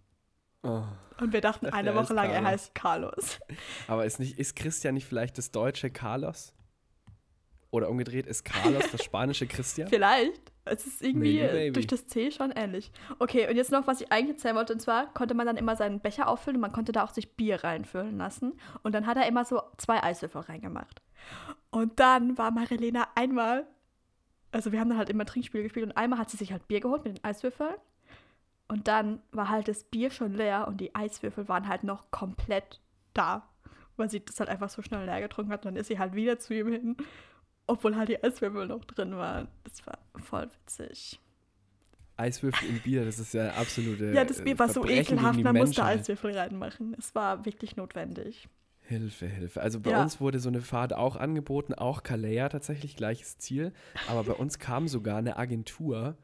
Oh. Und wir dachten dachte, eine er Woche lang, er Carlos. heißt Carlos. Aber ist, nicht, ist Christian nicht vielleicht das deutsche Carlos? Oder umgedreht, ist Carlos das spanische Christian? Vielleicht. Es ist irgendwie maybe. durch das C schon ähnlich. Okay, und jetzt noch, was ich eigentlich erzählen wollte. Und zwar konnte man dann immer seinen Becher auffüllen und man konnte da auch sich Bier reinfüllen lassen. Und dann hat er immer so zwei Eiswürfel reingemacht. Und dann war Marilena einmal, also wir haben dann halt immer Trinkspiel gespielt und einmal hat sie sich halt Bier geholt mit den Eiswürfeln. Und dann war halt das Bier schon leer und die Eiswürfel waren halt noch komplett da. Weil sie das halt einfach so schnell leer getrunken hat. Und dann ist sie halt wieder zu ihm hin, obwohl halt die Eiswürfel noch drin waren. Das war voll witzig. Eiswürfel im Bier, das ist ja absolute. Ja, das äh, Bier war so Verbrechen ekelhaft, man musste. Eiswürfel reinmachen. Es war wirklich notwendig. Hilfe, Hilfe. Also bei Ja. uns wurde so eine Fahrt auch angeboten, auch Kalea tatsächlich, gleiches Ziel. Aber bei uns kam sogar eine Agentur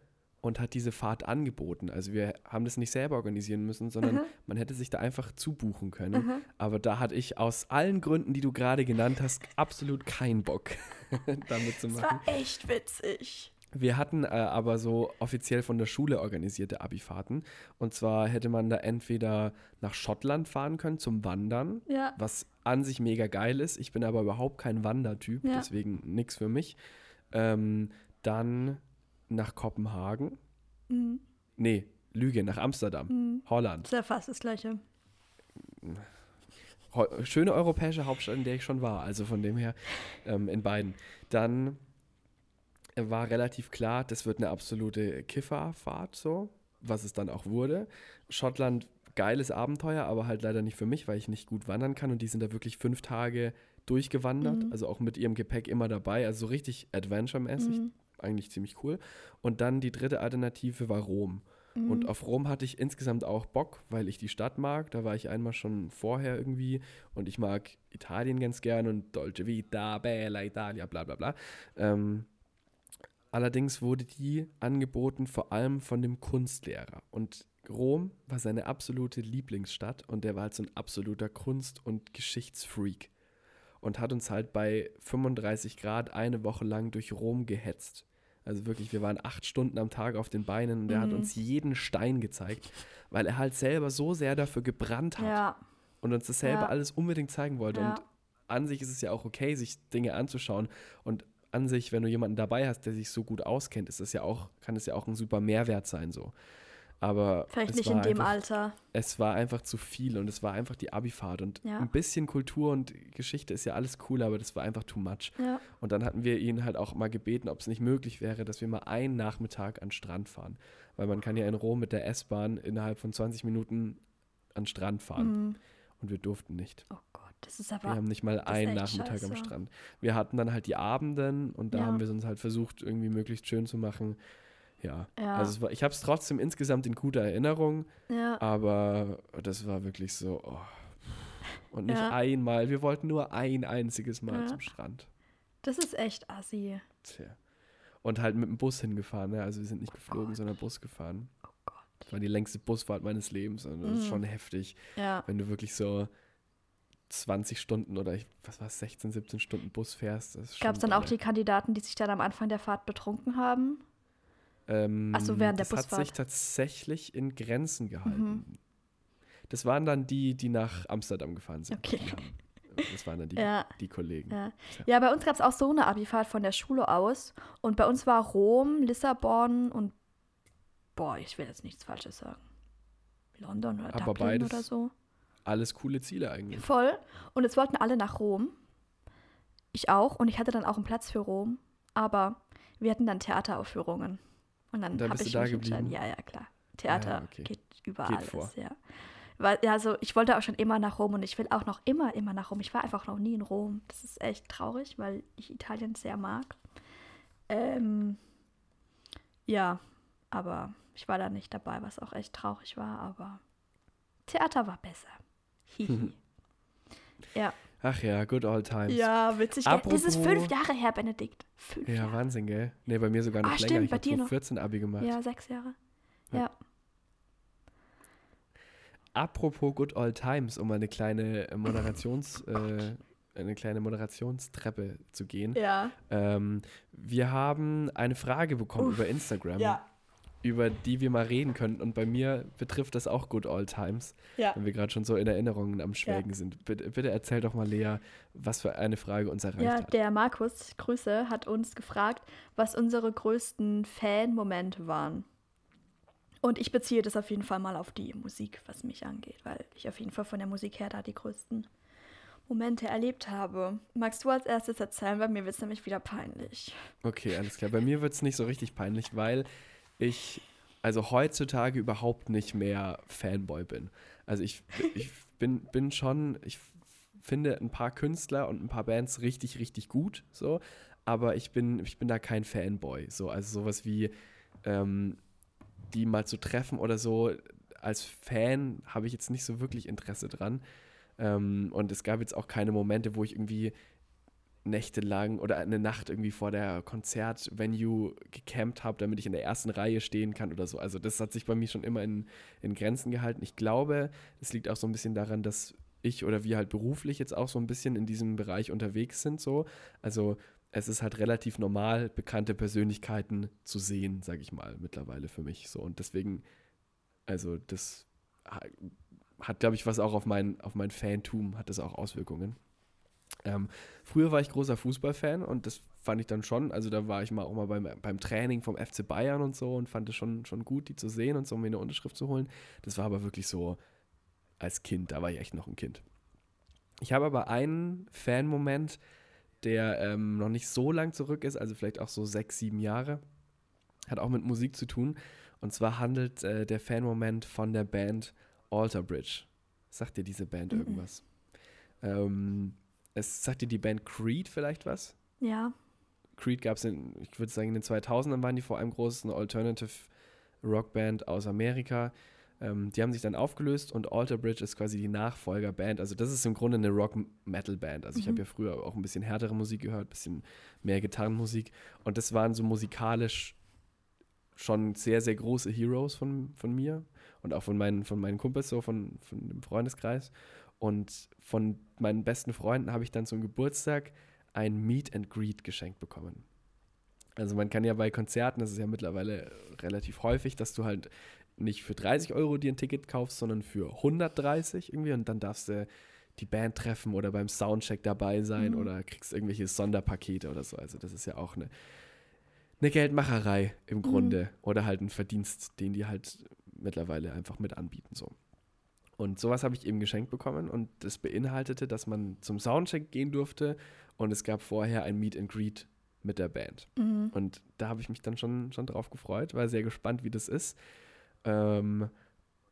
und hat diese Fahrt angeboten. Also wir haben das nicht selber organisieren müssen, sondern Mhm. man hätte sich da einfach zubuchen können. Mhm. Aber da hatte ich aus allen Gründen, die du gerade genannt hast, absolut keinen Bock, damit zu machen. war echt witzig. Wir hatten äh, aber so offiziell von der Schule organisierte Abifahrten. Und zwar hätte man da entweder nach Schottland fahren können zum Wandern, Ja. was an sich mega geil ist. Ich bin aber überhaupt kein Wandertyp, Ja. deswegen nichts für mich. Ähm, dann nach Kopenhagen. Mhm. Nee, Lüge, nach Amsterdam, Mhm. Holland. Das ist ja fast das Gleiche. Schöne europäische Hauptstadt, in der ich schon war, also von dem her ähm, in beiden. Dann war relativ klar, das wird eine absolute Kifferfahrt, so, was es dann auch wurde. Schottland, geiles Abenteuer, aber halt leider nicht für mich, weil ich nicht gut wandern kann und die sind da wirklich fünf Tage durchgewandert, Mhm. also auch mit ihrem Gepäck immer dabei, also so richtig adventure-mäßig, Mhm. Eigentlich ziemlich cool. Und dann die dritte Alternative war Rom. Und Mhm. auf Rom hatte ich insgesamt auch Bock, weil ich die Stadt mag. Da war ich einmal schon vorher irgendwie und ich mag Italien ganz gern und Dolce Vita, Bella Italia, bla bla bla. Ähm, allerdings wurde die angeboten vor allem von dem Kunstlehrer. Und Rom war seine absolute Lieblingsstadt und der war halt so ein absoluter Kunst- und Geschichtsfreak. Und hat uns halt bei 35 Grad eine Woche lang durch Rom gehetzt. Also wirklich, wir waren acht Stunden am Tag auf den Beinen und er hat Mhm. uns jeden Stein gezeigt, weil er halt selber so sehr dafür gebrannt hat Ja, und uns das selber Ja. alles unbedingt zeigen wollte. Ja. Und an sich ist es ja auch okay, sich Dinge anzuschauen. Und an sich, wenn du jemanden dabei hast, der sich so gut auskennt, ist das ja auch, kann es ja auch ein super Mehrwert sein so. Aber vielleicht es nicht war in dem einfach, Alter. Es war einfach zu viel und es war einfach die Abifahrt. Und Ja. ein bisschen Kultur und Geschichte ist ja alles cool, aber das war einfach too much. Ja. Und dann hatten wir ihn halt auch mal gebeten, ob es nicht möglich wäre, dass wir mal einen Nachmittag an den Strand fahren. Weil man kann ja in Rom mit der S-Bahn innerhalb von 20 Minuten an den Strand fahren. Mhm. Und wir durften nicht. Oh Gott, das ist Wir aber. haben nicht mal einen Nachmittag am scheiße. Strand. Wir hatten dann halt die Abenden und da Ja. haben wir es uns halt versucht, irgendwie möglichst schön zu machen. Ja. Ja. Also es war, ich habe es trotzdem insgesamt in guter Erinnerung, Ja. aber das war wirklich so. Oh. Und nicht Ja. einmal. Wir wollten nur ein einziges Mal zum Strand. Das ist echt assi. Tja. Und halt mit dem Bus hingefahren. Ne? Also wir sind nicht geflogen, Gott. sondern Bus gefahren. Oh Gott. Das war die längste Busfahrt meines Lebens und das ist Mhm. schon heftig, Ja. wenn du wirklich so 20 Stunden oder ich, was war 16, 17 Stunden Bus fährst. ist Gab es dann auch die Kandidaten, die sich dann am Anfang der Fahrt betrunken haben? Ähm, Ach so, während der das hat Busfahrt. sich tatsächlich in Grenzen gehalten. Mhm. Das waren dann die, die nach Amsterdam gefahren sind. Okay. Das waren dann die, Ja. die Kollegen. Ja. Ja, bei uns gab es auch so eine Abifahrt von der Schule aus. Und bei uns war Rom, Lissabon und, boah, ich will jetzt nichts Falsches sagen. London oder Aber Dublin beides oder so. Alles coole Ziele eigentlich. Voll. Und jetzt wollten alle nach Rom. Ich auch. Und ich hatte dann auch einen Platz für Rom. Aber wir hatten dann Theateraufführungen. Und dann dann habe ich du da mich entschieden. Ja, ja, klar. Theater Ja, okay. geht überall. Geht vor. Ja. Weil, ja, also ich wollte auch schon immer nach Rom und ich will auch noch immer, immer nach Rom. Ich war einfach noch nie in Rom. Das ist echt traurig, weil ich Italien sehr mag. Ähm, ja, aber ich war da nicht dabei, was auch echt traurig war, aber Theater war besser. Hihi. ja. Ach ja, good old times. Ja, witzig. gell? Das ist Apropos- fünf Jahre her, Benedikt. Fünf Ja, Jahre. Wahnsinn, gell? Nee, bei mir sogar noch Ah, länger. stimmt, ich bei habe dir noch. 14 Abi gemacht. Ja, sechs Jahre. Ja. Ja. Apropos Good Old Times, um eine kleine Moderations, äh, eine kleine Moderationstreppe zu gehen. Ja. Ähm, wir haben eine Frage bekommen Uff, über Instagram, Ja. Über die wir mal reden könnten. Und bei mir betrifft das auch Good Old Times, Ja. wenn wir gerade schon so in Erinnerungen am Schwelgen sind. Bitte, bitte erzähl doch mal, Lea, was für eine Frage uns erreicht Ja, hat. der Markus, Grüße, hat uns gefragt, was unsere größten Fan-Momente waren. Und ich beziehe das auf jeden Fall mal auf die Musik, was mich angeht, weil ich auf jeden Fall von der Musik her da die größten Momente erlebt habe. Magst du als erstes erzählen? Bei mir wird es nämlich wieder peinlich. Okay, alles klar. Bei mir wird es nicht so richtig peinlich, weil ich also heutzutage überhaupt nicht mehr Fanboy bin. Also ich, ich bin, bin schon, ich finde ein paar Künstler und ein paar Bands richtig, richtig gut, so, aber ich bin, ich bin da kein Fanboy. So, also sowas wie ähm, die mal zu treffen oder so, als Fan habe ich jetzt nicht so wirklich Interesse dran. Ähm, und es gab jetzt auch keine Momente, wo ich irgendwie nächtelang oder eine Nacht irgendwie vor der Konzertvenue gecampt habe, damit ich in der ersten Reihe stehen kann oder so. Also das hat sich bei mir schon immer in, in Grenzen gehalten. Ich glaube, es liegt auch so ein bisschen daran, dass ich oder wir halt beruflich jetzt auch so ein bisschen in diesem Bereich unterwegs sind. So. Also es ist halt relativ normal, bekannte Persönlichkeiten zu sehen, sage ich mal, mittlerweile für mich. So. Und deswegen, also das ha- hat, glaube ich, was auch auf mein, auf mein Fantum, hat das auch Auswirkungen. Ähm, früher war ich großer Fußballfan und das fand ich dann schon, also da war ich mal auch mal beim, beim Training vom FC Bayern und so und fand es schon, schon gut, die zu sehen und so, um mir eine Unterschrift zu holen. Das war aber wirklich so als Kind, da war ich echt noch ein Kind. Ich habe aber einen Fan-Moment, der ähm, noch nicht so lang zurück ist, also vielleicht auch so sechs, sieben Jahre. Hat auch mit Musik zu tun. Und zwar handelt äh, der Fanmoment von der Band Alter Bridge. Sagt dir diese Band Mhm. irgendwas? Ähm, es sagt dir die Band Creed vielleicht was? Ja. Creed gab es in, ich würde sagen, in den 2000ern waren die vor allem groß, eine Alternative Rockband aus Amerika. Ähm, die haben sich dann aufgelöst und Alter Bridge ist quasi die Nachfolgerband. Also das ist im Grunde eine Rock-Metal-Band. Also ich Mhm. habe ja früher auch ein bisschen härtere Musik gehört, ein bisschen mehr Gitarrenmusik. Und das waren so musikalisch schon sehr, sehr große Heroes von, von mir und auch von meinen, von meinen Kumpels, so von, von dem Freundeskreis. Und von meinen besten Freunden habe ich dann zum Geburtstag ein Meet and Greet geschenkt bekommen. Also man kann ja bei Konzerten, das ist ja mittlerweile relativ häufig, dass du halt nicht für 30 Euro dir ein Ticket kaufst, sondern für 130 irgendwie und dann darfst du die Band treffen oder beim Soundcheck dabei sein Mhm. oder kriegst irgendwelche Sonderpakete oder so. Also das ist ja auch eine, eine Geldmacherei im Grunde oder halt ein Verdienst, den die halt mittlerweile einfach mit anbieten. So. Und sowas habe ich eben geschenkt bekommen und das beinhaltete, dass man zum Soundcheck gehen durfte und es gab vorher ein Meet and Greet mit der Band. Mhm. Und da habe ich mich dann schon, schon drauf gefreut, war sehr gespannt, wie das ist. Ähm,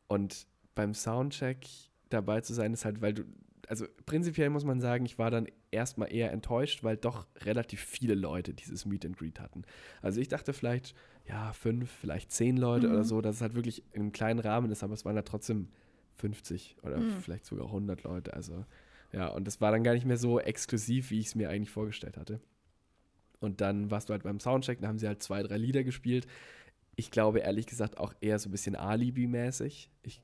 und beim Soundcheck dabei zu sein, ist halt, weil du, also prinzipiell muss man sagen, ich war dann erstmal eher enttäuscht, weil doch relativ viele Leute dieses Meet and Greet hatten. Also ich dachte vielleicht, ja, fünf, vielleicht zehn Leute Mhm. oder so, dass es halt wirklich im kleinen Rahmen ist, aber es waren da trotzdem 50 oder Mhm. vielleicht sogar 100 Leute. Also ja, und das war dann gar nicht mehr so exklusiv, wie ich es mir eigentlich vorgestellt hatte. Und dann warst du halt beim Soundcheck, da haben sie halt zwei, drei Lieder gespielt. Ich glaube ehrlich gesagt auch eher so ein bisschen Alibi-mäßig. Ich,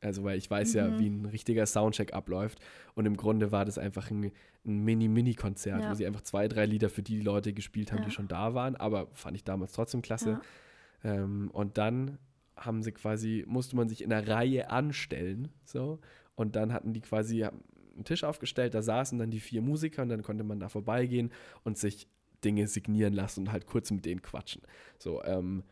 also, weil ich weiß ja, Mhm. wie ein richtiger Soundcheck abläuft. Und im Grunde war das einfach ein, ein Mini-Mini-Konzert, Ja. wo sie einfach zwei, drei Lieder für die Leute gespielt haben, Ja. die schon da waren. Aber fand ich damals trotzdem klasse. Ja. Ähm, und dann haben sie quasi, musste man sich in einer Reihe anstellen. So. Und dann hatten die quasi einen Tisch aufgestellt, da saßen dann die vier Musiker und dann konnte man da vorbeigehen und sich Dinge signieren lassen und halt kurz mit denen quatschen. So, ähm,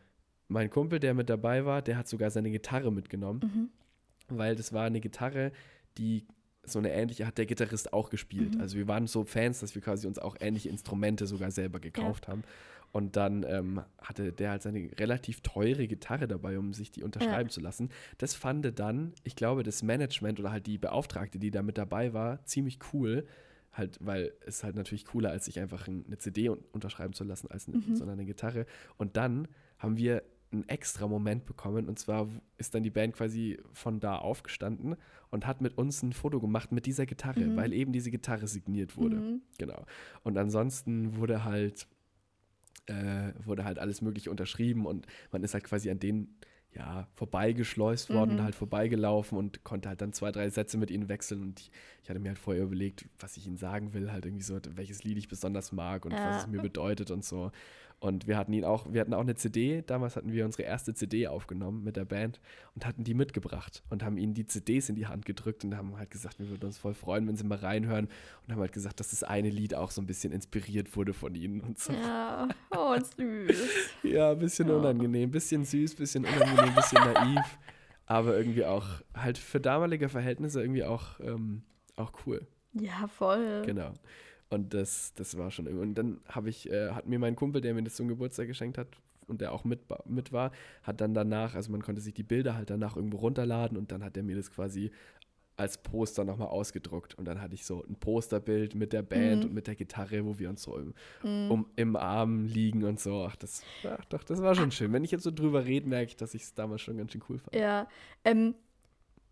mein Kumpel, der mit dabei war, der hat sogar seine Gitarre mitgenommen, Mhm. weil das war eine Gitarre, die so eine ähnliche hat der Gitarrist auch gespielt. Mhm. Also wir waren so Fans, dass wir quasi uns auch ähnliche Instrumente sogar selber gekauft haben. Und dann ähm, hatte der halt seine relativ teure Gitarre dabei, um sich die unterschreiben zu lassen. Das fand dann, ich glaube, das Management oder halt die Beauftragte, die da mit dabei war, ziemlich cool. Halt, weil es halt natürlich cooler, als sich einfach ein- eine CD un unterschreiben zu lassen, als eine, Mhm. sondern eine Gitarre. Und dann haben wir einen extra Moment bekommen. Und zwar ist dann die Band quasi von da aufgestanden und hat mit uns ein Foto gemacht mit dieser Gitarre, Mhm. weil eben diese Gitarre signiert wurde. Mhm. Genau. Und ansonsten wurde halt, äh, wurde halt alles Mögliche unterschrieben und man ist halt quasi an denen ja, vorbeigeschleust worden, Mhm. halt vorbeigelaufen und konnte halt dann zwei, drei Sätze mit ihnen wechseln. Und ich, ich hatte mir halt vorher überlegt, was ich ihnen sagen will, halt irgendwie so, welches Lied ich besonders mag und Ja. was es mir bedeutet und so. Und wir hatten ihn auch, wir hatten auch eine CD, damals hatten wir unsere erste CD aufgenommen mit der Band und hatten die mitgebracht und haben ihnen die CDs in die Hand gedrückt und haben halt gesagt, wir würden uns voll freuen, wenn sie mal reinhören und haben halt gesagt, dass das eine Lied auch so ein bisschen inspiriert wurde von ihnen und so. Ja, oh, süß. Ja, ein bisschen Ja. unangenehm, bisschen süß, bisschen unangenehm, bisschen naiv, aber irgendwie auch halt für damalige Verhältnisse irgendwie auch, ähm, auch cool. Ja, voll. Genau. Und das, das war schon irgendwie. Und dann habe ich, äh, hat mir mein Kumpel, der mir das zum Geburtstag geschenkt hat und der auch mit, mit war, hat dann danach, also man konnte sich die Bilder halt danach irgendwo runterladen und dann hat er mir das quasi als Poster nochmal ausgedruckt. Und dann hatte ich so ein Posterbild mit der Band Mhm. und mit der Gitarre, wo wir uns so im, Mhm. um, im Arm liegen und so. Ach, das, ach, doch, das war schon schön. Wenn ich jetzt so drüber rede, merke ich, dass ich es damals schon ganz schön cool fand. Ja. Ähm,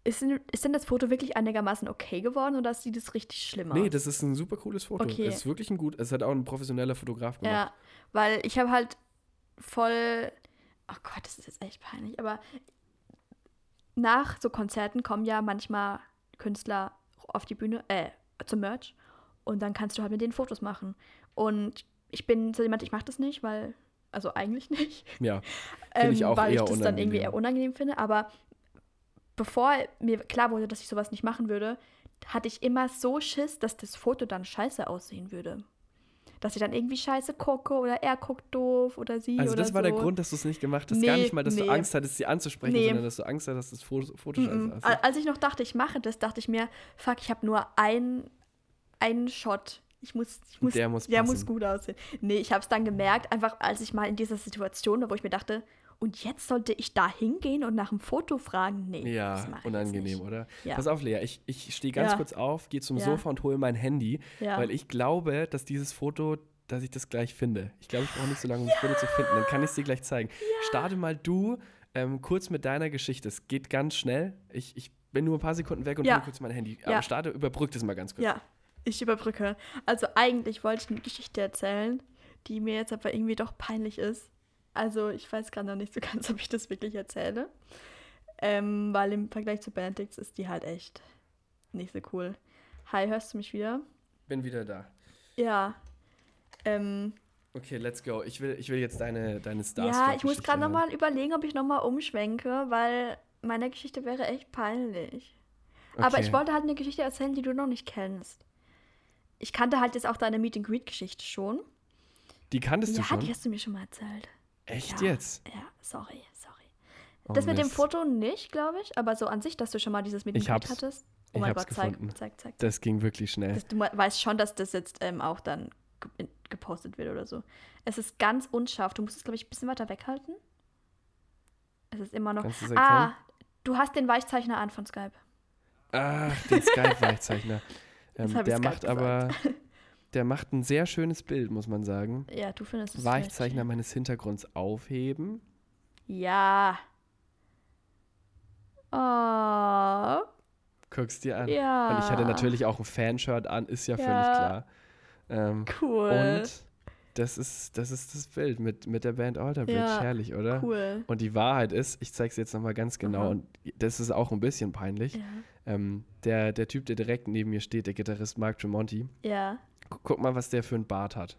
ist, denn, ist denn das Foto wirklich einigermaßen okay geworden oder sieht es richtig schlimm aus? Nee, das ist ein super cooles Foto. Okay. Es ist wirklich ein gut, es hat auch ein professioneller Fotograf gemacht. Ja, weil ich habe halt voll. Oh Gott, das ist jetzt echt peinlich, aber nach so Konzerten kommen ja manchmal Künstler auf die Bühne, äh, zum Merch und dann kannst du halt mit denen Fotos machen. Und ich bin so jemand, ich mache das nicht, weil, also eigentlich nicht. Ja, Finde ich auch weil eher ich das dann irgendwie unangenehm. eher unangenehm finde. Aber bevor mir klar wurde, dass ich sowas nicht machen würde, hatte ich immer so Schiss, dass das Foto dann scheiße aussehen würde. Dass ich dann irgendwie scheiße gucke oder er guckt doof oder sie Also oder das war so. der Grund, dass du es nicht gemacht hast. Nee, Gar nicht mal, dass du nee. Angst hattest, sie anzusprechen, Nee. sondern dass du Angst hattest, dass das Foto, Foto scheiße Mhm. aussieht. Al- Als ich noch dachte, ich mache das, dachte ich mir, fuck, ich habe nur ein, einen Shot Ich muss, ich muss, Der muss der passen. muss gut aussehen. Nee, ich habe es dann gemerkt, einfach als ich mal in dieser Situation war, wo ich mir dachte, und jetzt sollte ich da hingehen und nach einem Foto fragen? Nee, Ja, unangenehm, oder? Ja. Pass auf, Lea, ich, ich stehe ganz Ja. kurz auf, gehe zum Ja. Sofa und hole mein Handy, weil ich glaube, dass dieses Foto, dass ich das gleich finde. Ich glaube, ich brauche nicht so lange, um das Foto zu finden. Dann kann ich es dir gleich zeigen. Starte mal du ähm, kurz mit deiner Geschichte. Es geht ganz schnell. Ich, ich bin nur ein paar Sekunden weg und Ja. hole kurz mein Handy. Aber starte, überbrück das mal ganz kurz. Ja, ich überbrücke. Also eigentlich wollte ich eine Geschichte erzählen, die mir jetzt aber irgendwie doch peinlich ist. Also ich weiß gerade noch nicht so ganz, ob ich das wirklich erzähle. Ähm, weil im Vergleich zu Benedicts ist die halt echt nicht so cool. Hi, hörst du mich wieder? Bin wieder da. Ja. Ähm, Okay, let's go. Ich will, ich will jetzt deine, deine Star ja, ich muss gerade nochmal überlegen, ob ich nochmal umschwenke, weil meine Geschichte wäre echt peinlich. Aber ich wollte halt eine Geschichte erzählen, die du noch nicht kennst. Ich kannte halt jetzt auch deine Meet and Greet Geschichte schon. Die kanntest du Ja, schon? die hast du mir schon mal erzählt. Echt ja. jetzt? Ja, sorry, sorry. Oh, das mit dem Mist. Foto nicht, glaube ich, aber so an sich, dass du schon mal dieses Meet and Greet hattest. Oh mein Gott, zeig, gefunden. zeig, zeig. Das ging wirklich schnell. Das, du weißt schon, dass das jetzt ähm, auch dann ge gepostet wird oder so. Es ist ganz unscharf. Du musst es, glaube ich, ein bisschen weiter weghalten. Es ist immer noch. Ah, du hast den Weichzeichner an von Skype. Ach, den Skype-Weichzeichner. Ähm, der Skype macht aber, der macht ein sehr schönes Bild, muss man sagen. Ja, du findest es. Weichzeichner meines Hintergrunds aufheben. Ja. Oh. Guckst dir an. Ja. Und ich hatte natürlich auch ein Fanshirt an, ist ja, Ja. völlig klar. Ähm, Cool. und das ist, das ist das Bild mit, mit der Band Alter Bridge. Ja, Herrlich, oder? Cool. Und die Wahrheit ist, ich zeig's dir jetzt nochmal ganz genau, Aha. und das ist auch ein bisschen peinlich. Ja. Ähm, der, der Typ, der direkt neben mir steht, der Gitarrist Mark Tremonti, ja. Gu- guck mal, was der für einen Bart hat.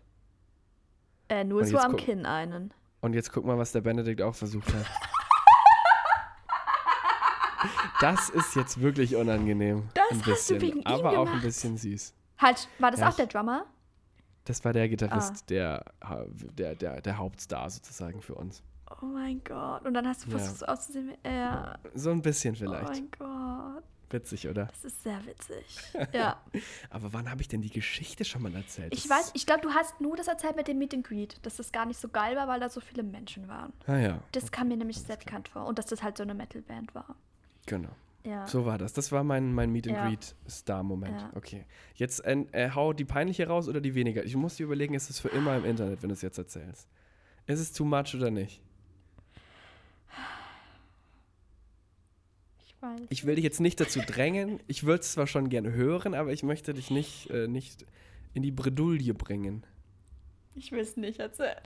Äh, nur so am Kinn einen. Und jetzt guck mal, was der Benedikt auch versucht hat. Das ist jetzt wirklich unangenehm. Das ein hast du bisschen, wegen ihm aber auch ein bisschen süß. Halt, war das Ja, auch der Drummer? Das war der Gitarrist, Ah. der, der, der, der Hauptstar sozusagen für uns. Oh mein Gott. Und dann hast du Ja. versucht so auszusehen wie er. So ein bisschen Oh vielleicht. mein Gott. Witzig, oder? Das ist sehr witzig. Ja. Aber wann habe ich denn die Geschichte schon mal erzählt? Ich weiß, ich glaube, du hast nur das erzählt mit dem Meet and Greet, dass das gar nicht so geil war, weil da so viele Menschen waren. Ah ja, Das kam mir nämlich sehr bekannt vor. Und dass das halt so eine Metalband war. genau. Ja. So war das. Das war mein, mein Meet and Ja. Greet Star-Moment. Ja. Okay. Jetzt äh, äh, hau die peinliche raus oder die weniger. Ich muss dir überlegen, ist es für immer im Internet, wenn du es jetzt erzählst? Ist es too much oder nicht? Ich weiß. Ich will dich jetzt nicht dazu drängen. Ich würde es zwar schon gerne hören, aber ich möchte dich nicht, äh, nicht in die Bredouille bringen. Ich will es nicht erzählen.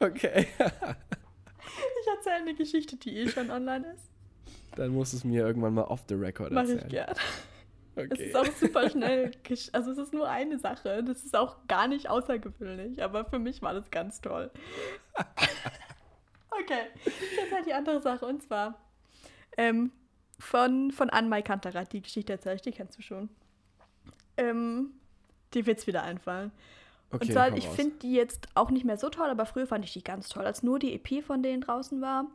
Okay. Ich erzähle eine Geschichte, die eh schon online ist. Dann musst du es mir irgendwann mal off the record Mach erzählen. ich gern. Es Okay. ist auch super schnell. Also es ist nur eine Sache. Das ist auch gar nicht außergewöhnlich. Aber für mich war das ganz toll. okay, jetzt halt die andere Sache. Und zwar ähm, von, von Anmai Kantarat. Die Geschichte erzähle ich, die kennst du schon. Ähm, die wird's wieder einfallen. okay, und zwar, ich finde die jetzt auch nicht mehr so toll, aber früher fand ich die ganz toll. Als nur die EP von denen draußen war,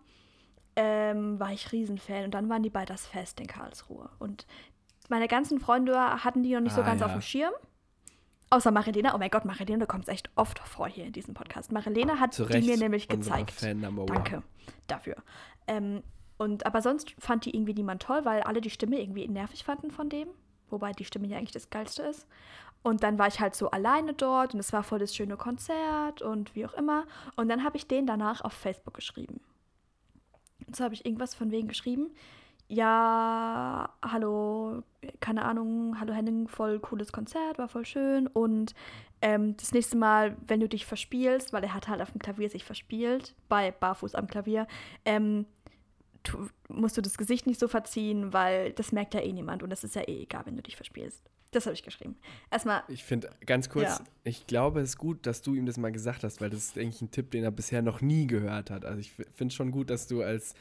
ähm, war ich Riesenfan. Und dann waren die bei das Fest in Karlsruhe. Und meine ganzen Freunde hatten die noch nicht so Ah, ganz auf ja. dem Schirm. Außer Marilena. Oh mein Gott, Marilena, du kommst echt oft vor hier in diesem Podcast. Marilena hat Zu die mir nämlich gezeigt. Fan Number one. Danke dafür. Ähm, und aber sonst fand die irgendwie niemand toll, weil alle die Stimme irgendwie nervig fanden von dem. Wobei die Stimme ja eigentlich das Geilste ist. Und dann war ich halt so alleine dort und es war voll das schöne Konzert und wie auch immer. Und dann habe ich den danach auf Facebook geschrieben. Und so habe ich irgendwas von wegen geschrieben. Ja, hallo, keine Ahnung, hallo Henning, voll cooles Konzert, war voll schön. Und ähm, das nächste Mal, wenn du dich verspielst, weil er hat halt auf dem Klavier sich verspielt, bei Barfuß am Klavier, ähm, tu, musst du das Gesicht nicht so verziehen, weil das merkt ja eh niemand und das ist ja eh egal, wenn du dich verspielst. Das habe ich geschrieben. Erstmal, Ich finde, ganz kurz, Ja. ich glaube, es ist gut, dass du ihm das mal gesagt hast, weil das ist eigentlich ein Tipp, den er bisher noch nie gehört hat. Also ich finde es schon gut, dass du als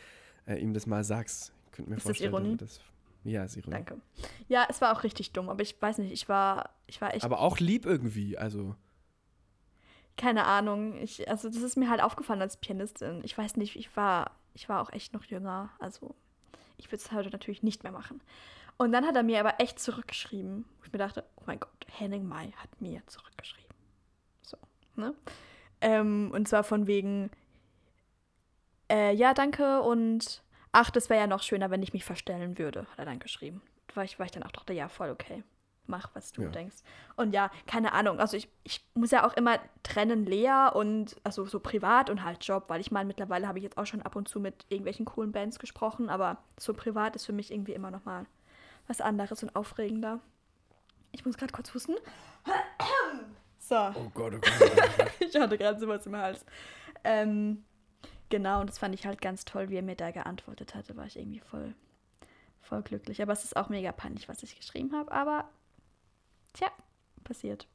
äh, ihm das mal sagst. Ich könnte mir Ist das vorstellen, dass er Ironie? das. Ja, ist Ironie. danke. Ja, es war auch richtig dumm, aber ich weiß nicht, ich war, ich war echt Aber auch lieb irgendwie. Also, keine Ahnung. Ich, also das ist mir halt aufgefallen als Pianistin. Ich weiß nicht, ich war, ich war auch echt noch jünger. Also ich würde es heute natürlich nicht mehr machen. Und dann hat er mir aber echt zurückgeschrieben. Ich mir dachte, oh mein Gott, Henning Mai hat mir zurückgeschrieben. So, ne? Ähm, und zwar von wegen, äh, ja, danke und ach, das wäre ja noch schöner, wenn ich mich verstellen würde, hat er dann geschrieben. Weil ich, weil ich dann auch dachte, ja, voll okay. Mach, was du Ja. denkst. Und ja, keine Ahnung. Also ich, ich muss ja auch immer trennen Lea und also so privat und halt Job, weil ich meine, mittlerweile habe ich jetzt auch schon ab und zu mit irgendwelchen coolen Bands gesprochen, aber so privat ist für mich irgendwie immer noch mal was anderes und aufregender. Ich muss gerade kurz husten. So. Oh Gott, oh Gott. Oh Gott, oh Gott. Ich hatte gerade sowas im Hals. Ähm, genau, und das fand ich halt ganz toll, wie er mir da geantwortet hatte. War ich irgendwie voll, voll glücklich. Aber es ist auch mega peinlich, was ich geschrieben habe. Aber, tja, passiert.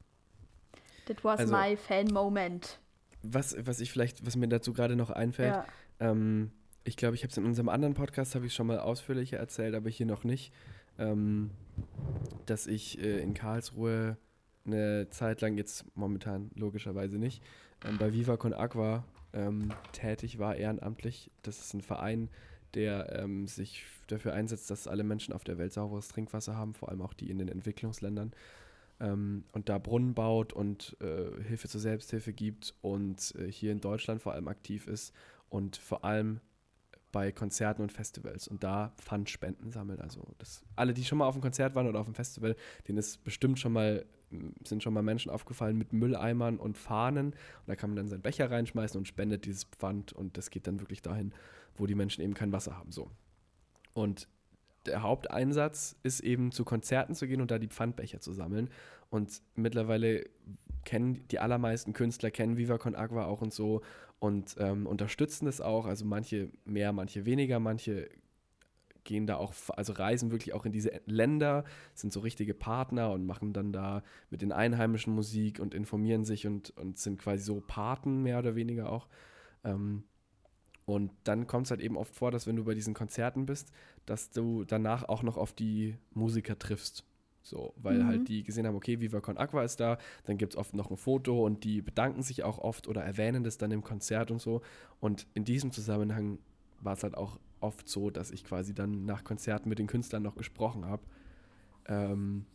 That was Also- my fan-moment. Was, was ich vielleicht, was mir dazu gerade noch einfällt, Ja. Ähm, ich glaube, ich habe es in unserem anderen Podcast, habe ich schon mal ausführlicher erzählt, aber hier noch nicht, ähm, dass ich äh, in Karlsruhe eine Zeit lang, jetzt momentan logischerweise nicht, ähm, bei Viva Con Aqua ähm, tätig war, ehrenamtlich. Das ist ein Verein, der ähm, sich dafür einsetzt, dass alle Menschen auf der Welt sauberes Trinkwasser haben, vor allem auch die in den Entwicklungsländern. Ähm, und da Brunnen baut und äh, Hilfe zur Selbsthilfe gibt und äh, hier in Deutschland vor allem aktiv ist und vor allem bei Konzerten und Festivals und da Pfandspenden sammelt. Also das, alle, die schon mal auf einem Konzert waren oder auf einem Festival, denen ist bestimmt schon mal, m, sind schon mal Menschen aufgefallen mit Mülleimern und Fahnen. Und da kann man dann seinen Becher reinschmeißen und spendet dieses Pfand und das geht dann wirklich dahin, wo die Menschen eben kein Wasser haben. So. Und der Haupteinsatz ist eben zu Konzerten zu gehen und da die Pfandbecher zu sammeln. Und mittlerweile kennen die allermeisten Künstler, kennen Viva Con Agua auch und so und ähm, unterstützen das auch. Also manche mehr, manche weniger, manche gehen da auch, also reisen wirklich auch in diese Länder, sind so richtige Partner und machen dann da mit den Einheimischen Musik und informieren sich und, und sind quasi so Paten mehr oder weniger auch. Ähm, und dann kommt es halt eben oft vor, dass wenn du bei diesen Konzerten bist, dass du danach auch noch auf die Musiker triffst. So, weil Mhm. halt die gesehen haben, okay, Viva Con Aqua ist da, dann gibt es oft noch ein Foto und die bedanken sich auch oft oder erwähnen das dann im Konzert und so. Und in diesem Zusammenhang war es halt auch oft so, dass ich quasi dann nach Konzerten mit den Künstlern noch gesprochen habe. Ähm,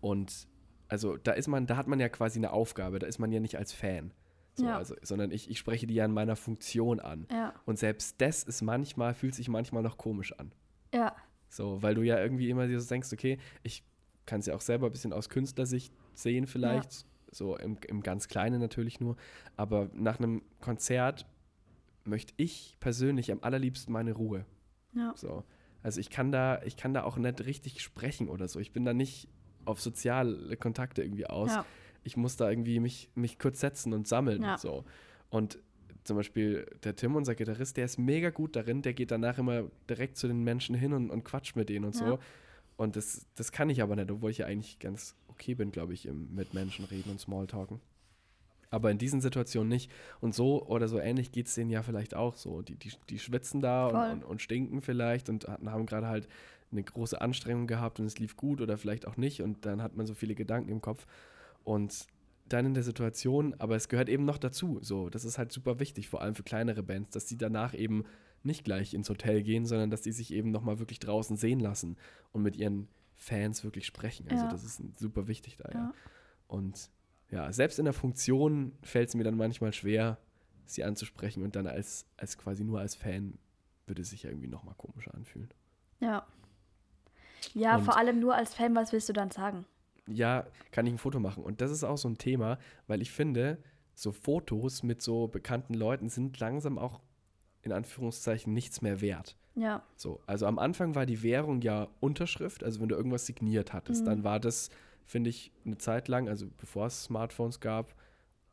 und also da ist man, da hat man ja quasi eine Aufgabe, da ist man ja nicht als Fan. So, Ja. also, sondern ich, ich spreche die ja in meiner Funktion an. Ja, Und selbst das ist manchmal, fühlt sich manchmal noch komisch an. ja, So, weil du ja irgendwie immer so denkst, okay, ich kann es ja auch selber ein bisschen aus Künstlersicht sehen vielleicht, so im, im ganz Kleinen natürlich nur, aber nach einem Konzert möchte ich persönlich am allerliebsten meine Ruhe. ja. So. Also ich kann da, ich kann da auch nicht richtig sprechen oder so. Ich bin da nicht auf soziale Kontakte irgendwie aus. ja. Ich muss da irgendwie mich, mich kurz setzen und sammeln. Ja. So. Und zum Beispiel der Tim, unser Gitarrist, der ist mega gut darin, der geht danach immer direkt zu den Menschen hin und, und quatscht mit denen und Ja. so. Und das, das kann ich aber nicht, obwohl ich ja eigentlich ganz okay bin, glaube ich, im, mit Menschen reden und Smalltalken. Aber in diesen Situationen nicht. Und so oder so ähnlich geht es denen ja vielleicht auch so. Die, die, die schwitzen da und, und, und stinken vielleicht und haben gerade halt eine große Anstrengung gehabt und es lief gut oder vielleicht auch nicht. Und dann hat man so viele Gedanken im Kopf. Und dann in der Situation, aber es gehört eben noch dazu. So, das ist halt super wichtig, vor allem für kleinere Bands, dass die danach eben nicht gleich ins Hotel gehen, sondern dass die sich eben nochmal wirklich draußen sehen lassen und mit ihren Fans wirklich sprechen. Also Ja. das ist super wichtig da, ja. Ja. Und ja, selbst in der Funktion fällt es mir dann manchmal schwer, sie anzusprechen und dann als, als quasi nur als Fan würde es sich ja irgendwie nochmal komischer anfühlen. Ja. Ja, Und- vor allem nur als Fan, was willst du dann sagen? Ja, kann ich ein Foto machen. Und das ist auch so ein Thema, weil ich finde, so Fotos mit so bekannten Leuten sind langsam auch in Anführungszeichen nichts mehr wert. Ja, So, also am Anfang war die Währung ja Unterschrift, also wenn du irgendwas signiert hattest, Mhm. dann war das, finde ich, eine Zeit lang, also bevor es Smartphones gab,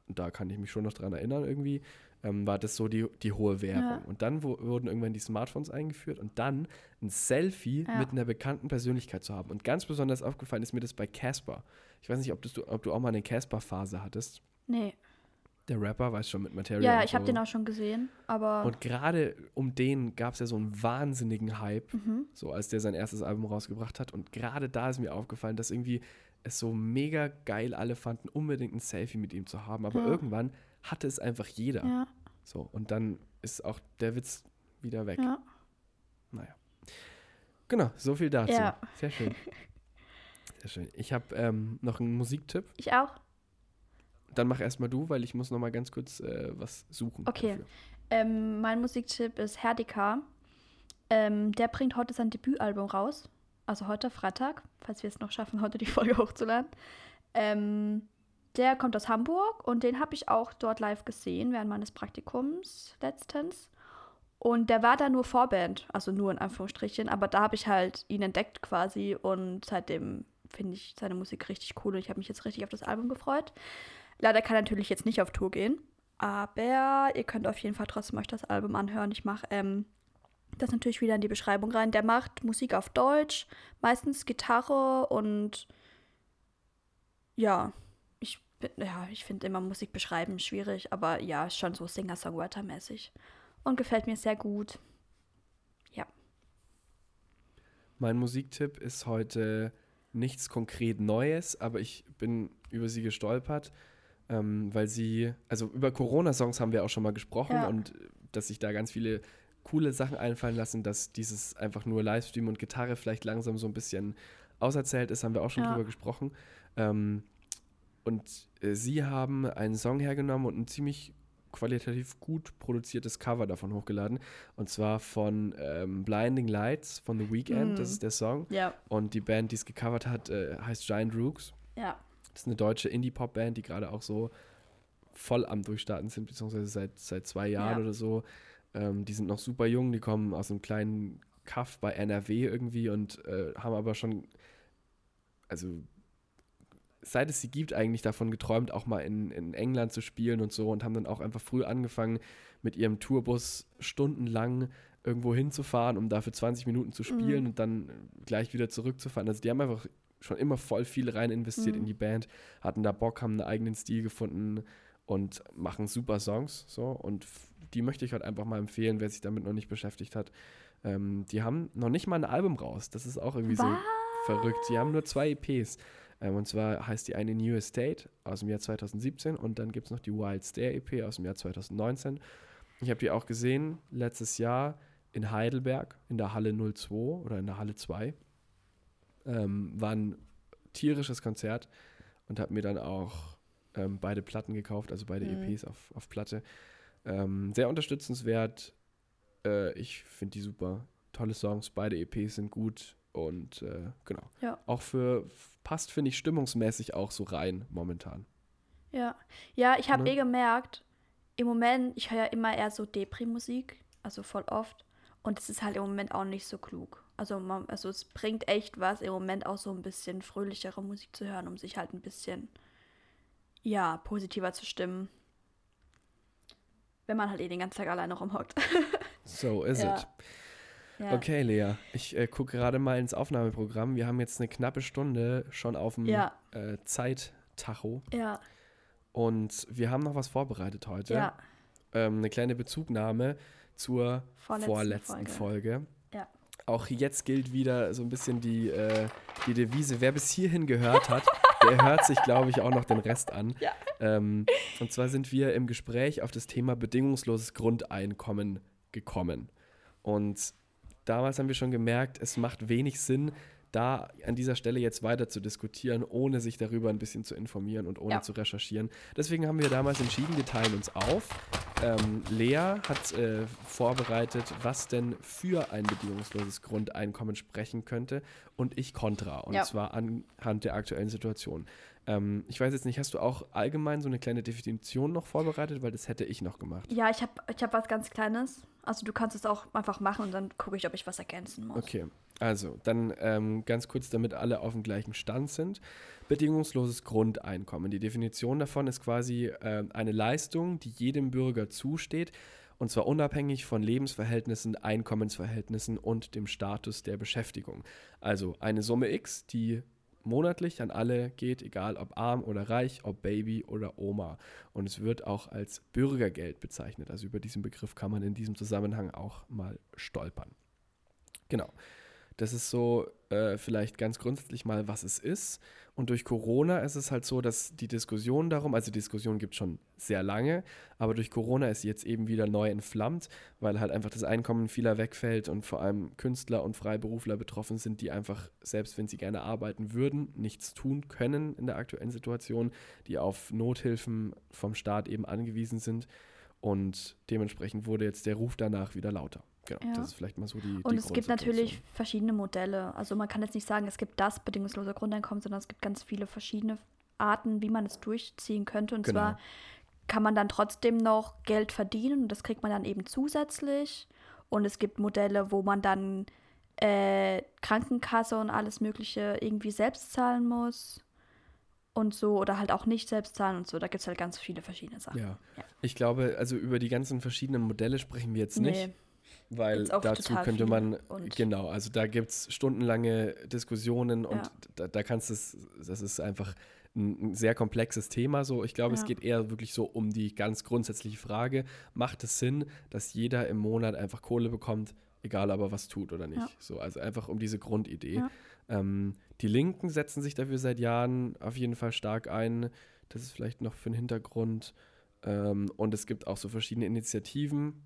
da kann ich mich schon noch dran erinnern irgendwie, ähm, war das so die, die hohe Währung. Ja. Und dann wo, wurden irgendwann die Smartphones eingeführt und dann ein Selfie Ja. mit einer bekannten Persönlichkeit zu haben. Und ganz besonders aufgefallen ist mir das bei Casper. Ich weiß nicht, ob, du, ob du auch mal eine Casper-Phase hattest. nee. Der Rapper, weiß schon, mit Material. Ja, ich habe so. den auch schon gesehen, aber. Und gerade um den gab es ja so einen wahnsinnigen Hype, mhm. so als der sein erstes Album rausgebracht hat. Und gerade da ist mir aufgefallen, dass irgendwie es so mega geil alle fanden, unbedingt ein Selfie mit ihm zu haben. Aber Ja. irgendwann hatte es einfach jeder. Ja, So, und dann ist auch der Witz wieder weg. ja. Naja. Genau, so viel dazu. Ja. Sehr schön. Sehr schön. Ich habe ähm, noch einen Musiktipp. Ich auch. Dann mach erstmal du, weil ich muss noch mal ganz kurz äh, was suchen. Okay. Ähm, mein Musiktipp ist Herdika. Ähm, der bringt heute sein Debütalbum raus. Also heute Freitag, falls wir es noch schaffen, heute die Folge hochzuladen. Ähm, der kommt aus Hamburg und den habe ich auch dort live gesehen während meines Praktikums letztens. Und der war da nur Vorband, also nur in Anführungsstrichen, aber da habe ich halt ihn entdeckt quasi und seitdem finde ich seine Musik richtig cool und ich habe mich jetzt richtig auf das Album gefreut. Leider kann er natürlich jetzt nicht auf Tour gehen, aber ihr könnt auf jeden Fall trotzdem euch das Album anhören. Ich mache ähm, das natürlich wieder in die Beschreibung rein. Der macht Musik auf Deutsch, meistens Gitarre und ja, ja, ich finde immer Musik beschreiben schwierig, aber ja, schon so Singer-Songwriter-mäßig. Und gefällt mir sehr gut. Mein Musiktipp ist heute nichts konkret Neues, aber ich bin über sie gestolpert, ähm, weil sie, also über Corona-Songs haben wir auch schon mal gesprochen Ja. und äh, dass sich da ganz viele coole Sachen einfallen lassen, dass dieses einfach nur Livestream und Gitarre vielleicht langsam so ein bisschen auserzählt ist, haben wir auch schon Ja. drüber gesprochen. Ähm, und äh, sie haben einen Song hergenommen und ein ziemlich qualitativ gut produziertes Cover davon hochgeladen. Und zwar von ähm, Blinding Lights von The Weeknd, das Mhm. ist der Song. Ja, Und die Band, die es gecovert hat, äh, heißt Giant Rooks. ja. Das ist eine deutsche Indie-Pop-Band, die gerade auch so voll am Durchstarten sind, beziehungsweise seit, seit zwei Jahren Ja. oder so. Ähm, die sind noch super jung, die kommen aus einem kleinen Kaff bei NRW irgendwie und äh, haben aber schon, also seit es sie gibt, eigentlich davon geträumt, auch mal in, in England zu spielen und so und haben dann auch einfach früh angefangen, mit ihrem Tourbus stundenlang irgendwo hinzufahren, um dafür 20 Minuten zu spielen Mhm. und dann gleich wieder zurückzufahren. Also die haben einfach schon immer voll viel rein investiert Mhm. in die Band, hatten da Bock, haben einen eigenen Stil gefunden und machen super Songs. So. Und die möchte ich heute einfach mal empfehlen, wer sich damit noch nicht beschäftigt hat. Ähm, die haben noch nicht mal ein Album raus. Das ist auch irgendwie so Was? verrückt. Die haben nur zwei EPs. Ähm, und zwar heißt die eine New Estate aus dem Jahr 2017 und dann gibt es noch die Wild Stare EP aus dem Jahr 2019. Ich habe die auch gesehen letztes Jahr in Heidelberg in der Halle 02 oder in der Halle 2. Ähm, war ein tierisches Konzert und habe mir dann auch ähm, beide Platten gekauft, also beide Mhm. EPs auf, auf Platte. Ähm, sehr unterstützenswert. Äh, ich finde die super. Tolle Songs, beide EPs sind gut und äh, genau. Ja. Auch für, passt, finde ich, stimmungsmäßig auch so rein momentan. Ja, ja ich habe Ne? eh gemerkt, im Moment, ich höre ja immer eher so Depri-Musik, also voll oft. Und es ist halt im Moment auch nicht so klug. Also, man, also es bringt echt was, im Moment auch so ein bisschen fröhlichere Musik zu hören, um sich halt ein bisschen, ja, positiver zu stimmen. Wenn man halt eh den ganzen Tag alleine rumhockt. So is Ja. Ja. Okay, Lea, ich äh, gucke gerade mal ins Aufnahmeprogramm. Wir haben jetzt eine knappe Stunde schon auf dem Ja. äh, Zeittacho Ja, und wir haben noch was vorbereitet heute. ja. Ähm, eine kleine Bezugnahme zur Vorletzten vorletzten Folge. Folge. Ja. Auch jetzt gilt wieder so ein bisschen die, äh, die Devise, wer bis hierhin gehört hat, der hört sich, glaube ich, auch noch den Rest an. Ja. Ähm, und zwar sind wir im Gespräch auf das Thema bedingungsloses Grundeinkommen gekommen. Und damals haben wir schon gemerkt, es macht wenig Sinn, da an dieser Stelle jetzt weiter zu diskutieren, ohne sich darüber ein bisschen zu informieren und ohne Ja. zu recherchieren. Deswegen haben wir damals entschieden, wir teilen uns auf. Ähm, Lea hat äh, vorbereitet, was denn für ein bedingungsloses Grundeinkommen sprechen könnte und ich kontra. Und Ja. zwar anhand der aktuellen Situation. Ähm, ich weiß jetzt nicht, hast du auch allgemein so eine kleine Definition noch vorbereitet, weil das hätte ich noch gemacht. Ja, ich habe ich hab was ganz Kleines. Also du kannst es auch einfach machen und dann gucke ich, ob ich was ergänzen muss. Okay, also dann ähm, ganz kurz, damit alle auf dem gleichen Stand sind. Bedingungsloses Grundeinkommen. Die Definition davon ist quasi äh, eine Leistung, die jedem Bürger zusteht, und zwar unabhängig von Lebensverhältnissen, Einkommensverhältnissen und dem Status der Beschäftigung. Also eine Summe X, die monatlich an alle geht, egal ob arm oder reich, ob Baby oder Oma. Und es wird auch als Bürgergeld bezeichnet. Also über diesen Begriff kann man in diesem Zusammenhang auch mal stolpern. Genau. Das ist so äh, vielleicht ganz grundsätzlich mal, was es ist. Und durch Corona ist es halt so, dass die Diskussion darum, also Diskussion gibt es schon sehr lange, aber durch Corona ist sie jetzt eben wieder neu entflammt, weil halt einfach das Einkommen vieler wegfällt und vor allem Künstler und Freiberufler betroffen sind, die einfach, selbst wenn sie gerne arbeiten würden, nichts tun können in der aktuellen Situation, die auf Nothilfen vom Staat eben angewiesen sind. Und dementsprechend wurde jetzt der Ruf danach wieder lauter. Genau, Ja. das ist vielleicht mal so die. Und die es gibt natürlich verschiedene Modelle. Also man kann jetzt nicht sagen, es gibt das bedingungslose Grundeinkommen, sondern es gibt ganz viele verschiedene Arten, wie man es durchziehen könnte. Und Genau. zwar kann man dann trotzdem noch Geld verdienen und das kriegt man dann eben zusätzlich. Und es gibt Modelle, wo man dann äh, Krankenkasse und alles Mögliche irgendwie selbst zahlen muss. Und so, oder halt auch nicht selbst zahlen und so. Da gibt es halt ganz viele verschiedene Sachen. Ja. Ja. ich glaube, also über die ganzen verschiedenen Modelle sprechen wir jetzt nicht. Weil dazu könnte man, genau, also da gibt es stundenlange Diskussionen und Ja. da, da kannst du es, das ist einfach ein, ein sehr komplexes Thema so. Ich glaube, es Ja. geht eher wirklich so um die ganz grundsätzliche Frage, macht es Sinn, dass jeder im Monat einfach Kohle bekommt, egal ob er was tut oder nicht. Ja. So, also einfach um diese Grundidee. Ähm, die Linken setzen sich dafür seit Jahren auf jeden Fall stark ein. Das ist vielleicht noch für den Hintergrund. Ähm, und es gibt auch so verschiedene Initiativen.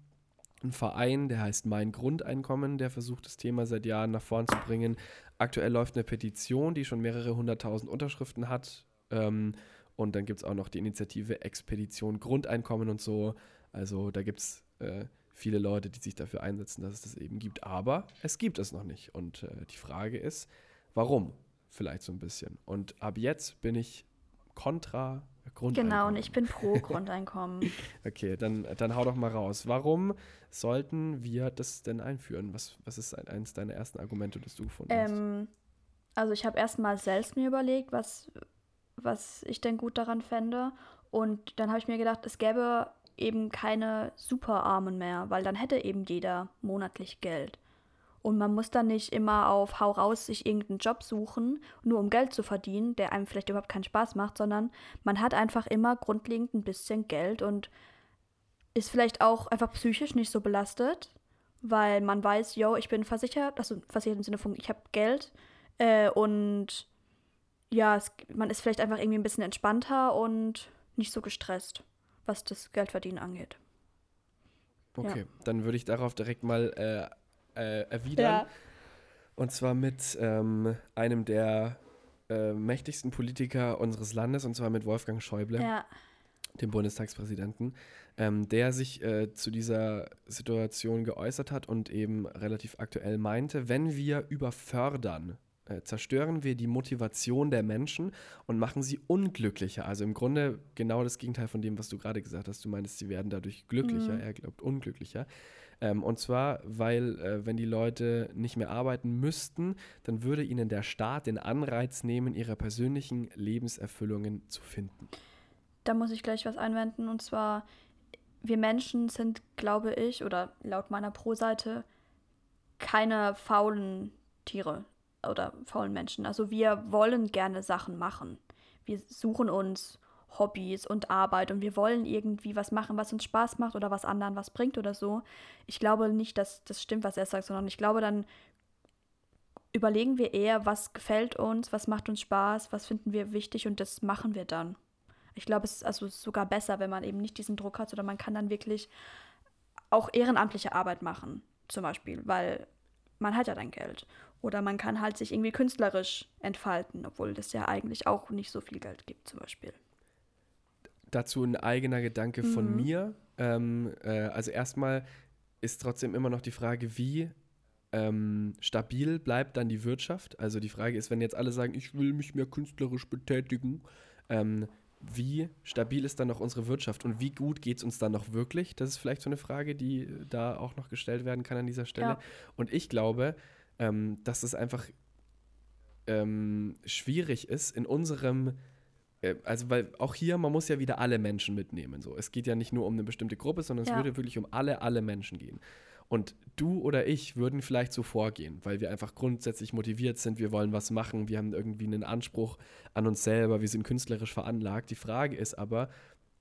Ein Verein, der heißt Mein Grundeinkommen, der versucht das Thema seit Jahren nach vorn zu bringen. Aktuell läuft eine Petition, die schon mehrere hunderttausend Unterschriften hat. Ähm, und dann gibt es auch noch die Initiative Expedition Grundeinkommen und so. Also da gibt es äh, viele Leute, die sich dafür einsetzen, dass es das eben gibt. Aber es gibt es noch nicht. Und äh, die Frage ist, warum? Vielleicht so ein bisschen. Und ab jetzt bin ich kontra Grundeinkommen. Genau, und ich bin pro Grundeinkommen. Okay, dann, dann hau doch mal raus. Warum sollten wir das denn einführen? Was, was ist ein, eines deiner ersten Argumente, das du gefunden hast? Ähm, also ich habe erstmal selbst mir überlegt, was, was ich denn gut daran fände. Und dann habe ich mir gedacht, es gäbe eben keine Superarmen mehr, weil dann hätte eben jeder monatlich Geld. Und man muss dann nicht immer auf Hau raus sich irgendeinen Job suchen, nur um Geld zu verdienen, der einem vielleicht überhaupt keinen Spaß macht, sondern man hat einfach immer grundlegend ein bisschen Geld und ist vielleicht auch einfach psychisch nicht so belastet, weil man weiß, yo, ich bin versichert, also versichert im Sinne von, ich habe Geld äh, und ja, es, man ist vielleicht einfach irgendwie ein bisschen entspannter und nicht so gestresst, was das Geldverdienen angeht. Okay, dann würde ich darauf direkt mal äh, äh, erwidern. Und zwar mit ähm, einem der äh, mächtigsten Politiker unseres Landes, und zwar mit Wolfgang Schäuble. Ja, dem Bundestagspräsidenten, ähm, der sich äh, zu dieser Situation geäußert hat und eben relativ aktuell meinte, wenn wir überfördern, äh, zerstören wir die Motivation der Menschen und machen sie unglücklicher. Also im Grunde genau das Gegenteil von dem, was du gerade gesagt hast. Du meintest, sie werden dadurch glücklicher, Mhm. er glaubt unglücklicher. Ähm, und zwar, weil äh, wenn die Leute nicht mehr arbeiten müssten, dann würde ihnen der Staat den Anreiz nehmen, ihre persönlichen Lebenserfüllungen zu finden. da muss ich gleich was einwenden. Und zwar, wir Menschen sind, glaube ich, oder laut meiner Pro-Seite, keine faulen Tiere oder faulen Menschen. Also wir wollen gerne Sachen machen. Wir suchen uns Hobbys und Arbeit und wir wollen irgendwie was machen, was uns Spaß macht oder was anderen was bringt oder so. Ich glaube nicht, dass das stimmt, was er sagt, sondern ich glaube, dann überlegen wir eher, was gefällt uns, was macht uns Spaß, was finden wir wichtig und das machen wir dann. Ich glaube, es ist also sogar besser, wenn man eben nicht diesen Druck hat, sondern man kann dann wirklich auch ehrenamtliche Arbeit machen, zum Beispiel, weil man hat ja dann Geld. Oder man kann halt sich irgendwie künstlerisch entfalten, obwohl das ja eigentlich auch nicht so viel Geld gibt, zum Beispiel. Dazu ein eigener Gedanke von Mhm. mir. Ähm, äh, also erstmal ist trotzdem immer noch die Frage, wie ähm, stabil bleibt dann die Wirtschaft. Also die Frage ist, wenn jetzt alle sagen, ich will mich mehr künstlerisch betätigen, ähm, wie stabil ist dann noch unsere Wirtschaft und wie gut geht es uns dann noch wirklich? Das ist vielleicht so eine Frage, die da auch noch gestellt werden kann an dieser Stelle. Ja. Und ich glaube, ähm, dass es einfach ähm, schwierig ist, in unserem äh, also weil auch hier, man muss ja wieder alle Menschen mitnehmen. So. Es geht ja nicht nur um eine bestimmte Gruppe, sondern es Ja. würde wirklich um alle, alle Menschen gehen. Und du oder ich würden vielleicht so vorgehen, weil wir einfach grundsätzlich motiviert sind, wir wollen was machen, wir haben irgendwie einen Anspruch an uns selber, wir sind künstlerisch veranlagt. Die Frage ist aber,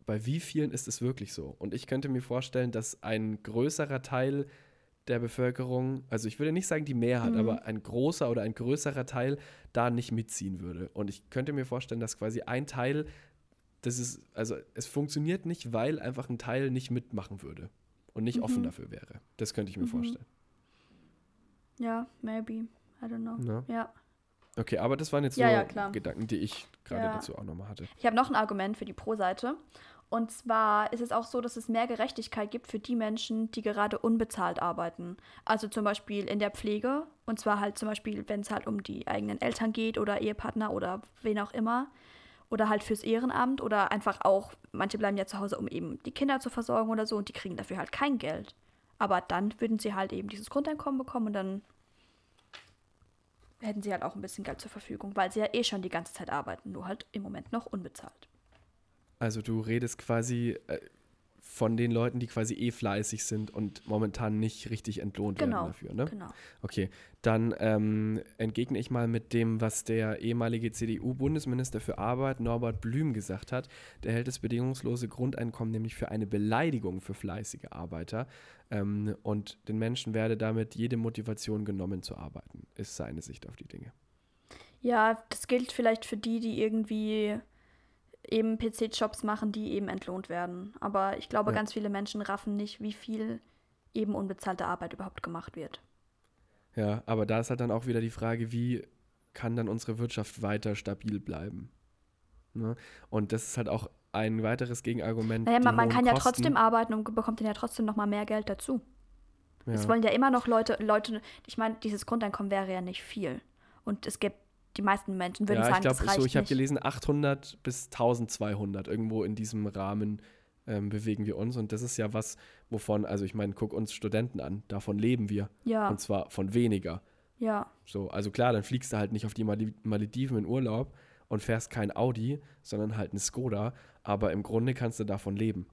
bei wie vielen ist es wirklich so? Und ich könnte mir vorstellen, dass ein größerer Teil der Bevölkerung, also ich würde nicht sagen die Mehrheit, Mhm. aber ein großer oder ein größerer Teil da nicht mitziehen würde. Und ich könnte mir vorstellen, dass quasi ein Teil, das ist, also es funktioniert nicht, weil einfach ein Teil nicht mitmachen würde und nicht offen Mhm. dafür wäre. Das könnte ich mir Mhm. vorstellen. Ja, maybe. I don't know. Ja. Ja. Okay, aber das waren jetzt Ja, nur ja, klar. Gedanken, die ich gerade Ja. dazu auch nochmal hatte. Ich habe noch ein Argument für die Pro-Seite. Und zwar ist es auch so, dass es mehr Gerechtigkeit gibt für die Menschen, die gerade unbezahlt arbeiten. Also zum Beispiel in der Pflege. Und zwar halt zum Beispiel, wenn es halt um die eigenen Eltern geht oder Ehepartner oder wen auch immer. Oder halt fürs Ehrenamt oder einfach auch, manche bleiben ja zu Hause, um eben die Kinder zu versorgen oder so und die kriegen dafür halt kein Geld. Aber dann würden sie halt eben dieses Grundeinkommen bekommen und dann hätten sie halt auch ein bisschen Geld zur Verfügung, weil sie ja eh schon die ganze Zeit arbeiten, nur halt im Moment noch unbezahlt. Also du redest quasi äh, von den Leuten, die quasi eh fleißig sind und momentan nicht richtig entlohnt Genau, werden dafür, ne? Genau. Okay, dann ähm, entgegne ich mal mit dem, was der ehemalige CDU-Bundesminister für Arbeit, Norbert Blüm, gesagt hat. Der hält das bedingungslose Grundeinkommen nämlich für eine Beleidigung für fleißige Arbeiter. Ähm, und den Menschen werde damit jede Motivation genommen zu arbeiten, ist seine Sicht auf die Dinge. Ja, das gilt vielleicht für die, die irgendwie eben PC-Jobs machen, die eben entlohnt werden. Aber ich glaube, Ja. ganz viele Menschen raffen nicht, wie viel eben unbezahlte Arbeit überhaupt gemacht wird. Ja, aber da ist halt dann auch wieder die Frage, wie kann dann unsere Wirtschaft weiter stabil bleiben? Ne? Und das ist halt auch ein weiteres Gegenargument. Naja, man, man kann ja Kosten. trotzdem arbeiten und bekommt dann ja trotzdem nochmal mehr Geld dazu. Ja. Es wollen ja immer noch Leute, Leute, ich meine, dieses Grundeinkommen wäre ja nicht viel. Und es gibt, die meisten Menschen würden ja, sagen, ich glaube, das reicht so, ich habe nicht. gelesen, 800 bis 1200, irgendwo in diesem Rahmen ähm, bewegen wir uns. Und das ist ja was, wovon, also ich meine, guck uns Studenten an, davon leben wir. Ja, Und zwar von weniger. ja, So, also klar, dann fliegst du halt nicht auf die Malediven in Urlaub und fährst kein Audi, sondern halt ein Skoda. Aber im Grunde kannst du davon leben.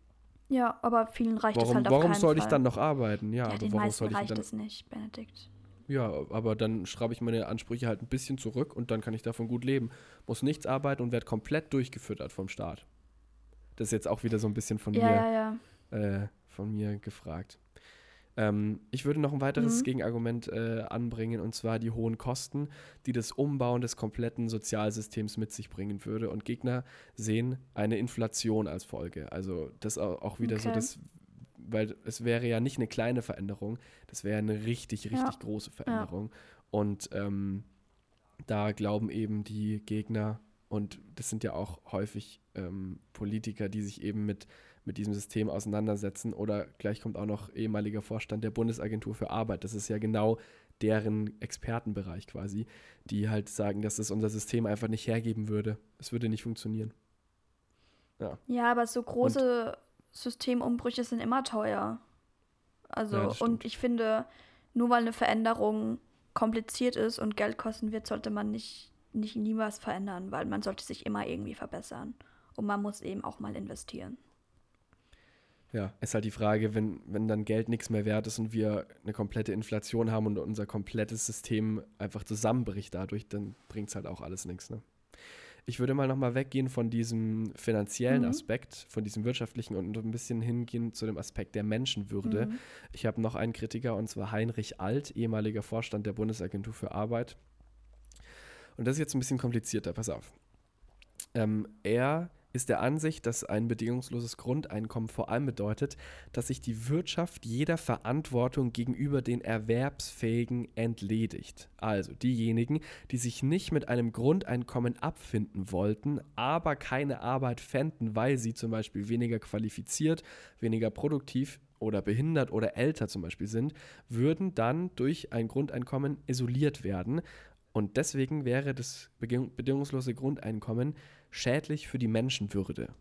ja, aber vielen reicht es Warum, halt auf warum keinen soll Fall. ich dann noch arbeiten? Ja, Ja, aber den warum meisten soll ich reicht dann es nicht, Benedikt. Ja, aber dann schraube ich meine Ansprüche halt ein bisschen zurück und dann kann ich davon gut leben. Muss nichts arbeiten und werde komplett durchgefüttert vom Staat. Das ist jetzt auch wieder so ein bisschen von Ja, mir, ja, ja. Äh, von mir gefragt. Ähm, ich würde noch ein weiteres Mhm. Gegenargument äh, anbringen und zwar die hohen Kosten, die das Umbauen des kompletten Sozialsystems mit sich bringen würde. Und Gegner sehen eine Inflation als Folge. Also das au- auch wieder so Okay. das, weil es wäre ja nicht eine kleine Veränderung, das wäre eine richtig, richtig Ja. große Veränderung. Und ähm, da glauben eben die Gegner, und das sind ja auch häufig ähm, Politiker, die sich eben mit, mit diesem System auseinandersetzen. Oder gleich kommt auch noch ehemaliger Vorstand der Bundesagentur für Arbeit. Das ist ja genau deren Expertenbereich quasi, die halt sagen, dass es unser System einfach nicht hergeben würde. Es würde nicht funktionieren. Ja, aber so große Systemumbrüche sind immer teuer. Also, Ja, und ich finde, nur weil eine Veränderung kompliziert ist und Geld kosten wird, sollte man nicht, nicht nie was verändern, weil man sollte sich immer irgendwie verbessern. Und man muss eben auch mal investieren. Ja, ist halt die Frage, wenn, wenn dann Geld nichts mehr wert ist und wir eine komplette Inflation haben und unser komplettes System einfach zusammenbricht dadurch, dann bringt es halt auch alles nichts. Ne? Ich würde mal nochmal weggehen von diesem finanziellen Mhm. Aspekt, von diesem wirtschaftlichen und ein bisschen hingehen zu dem Aspekt der Menschenwürde. Mhm. Ich habe noch einen Kritiker und zwar Heinrich Alt, ehemaliger Vorstand der Bundesagentur für Arbeit. Und das ist jetzt ein bisschen komplizierter, pass auf. Ähm, er ist der Ansicht, dass ein bedingungsloses Grundeinkommen vor allem bedeutet, dass sich die Wirtschaft jeder Verantwortung gegenüber den Erwerbsfähigen entledigt. Also diejenigen, die sich nicht mit einem Grundeinkommen abfinden wollten, aber keine Arbeit fänden, weil sie zum Beispiel weniger qualifiziert, weniger produktiv oder behindert oder älter zum Beispiel sind, würden dann durch ein Grundeinkommen isoliert werden. Und deswegen wäre das beding- bedingungslose Grundeinkommen schädlich für die Menschenwürde.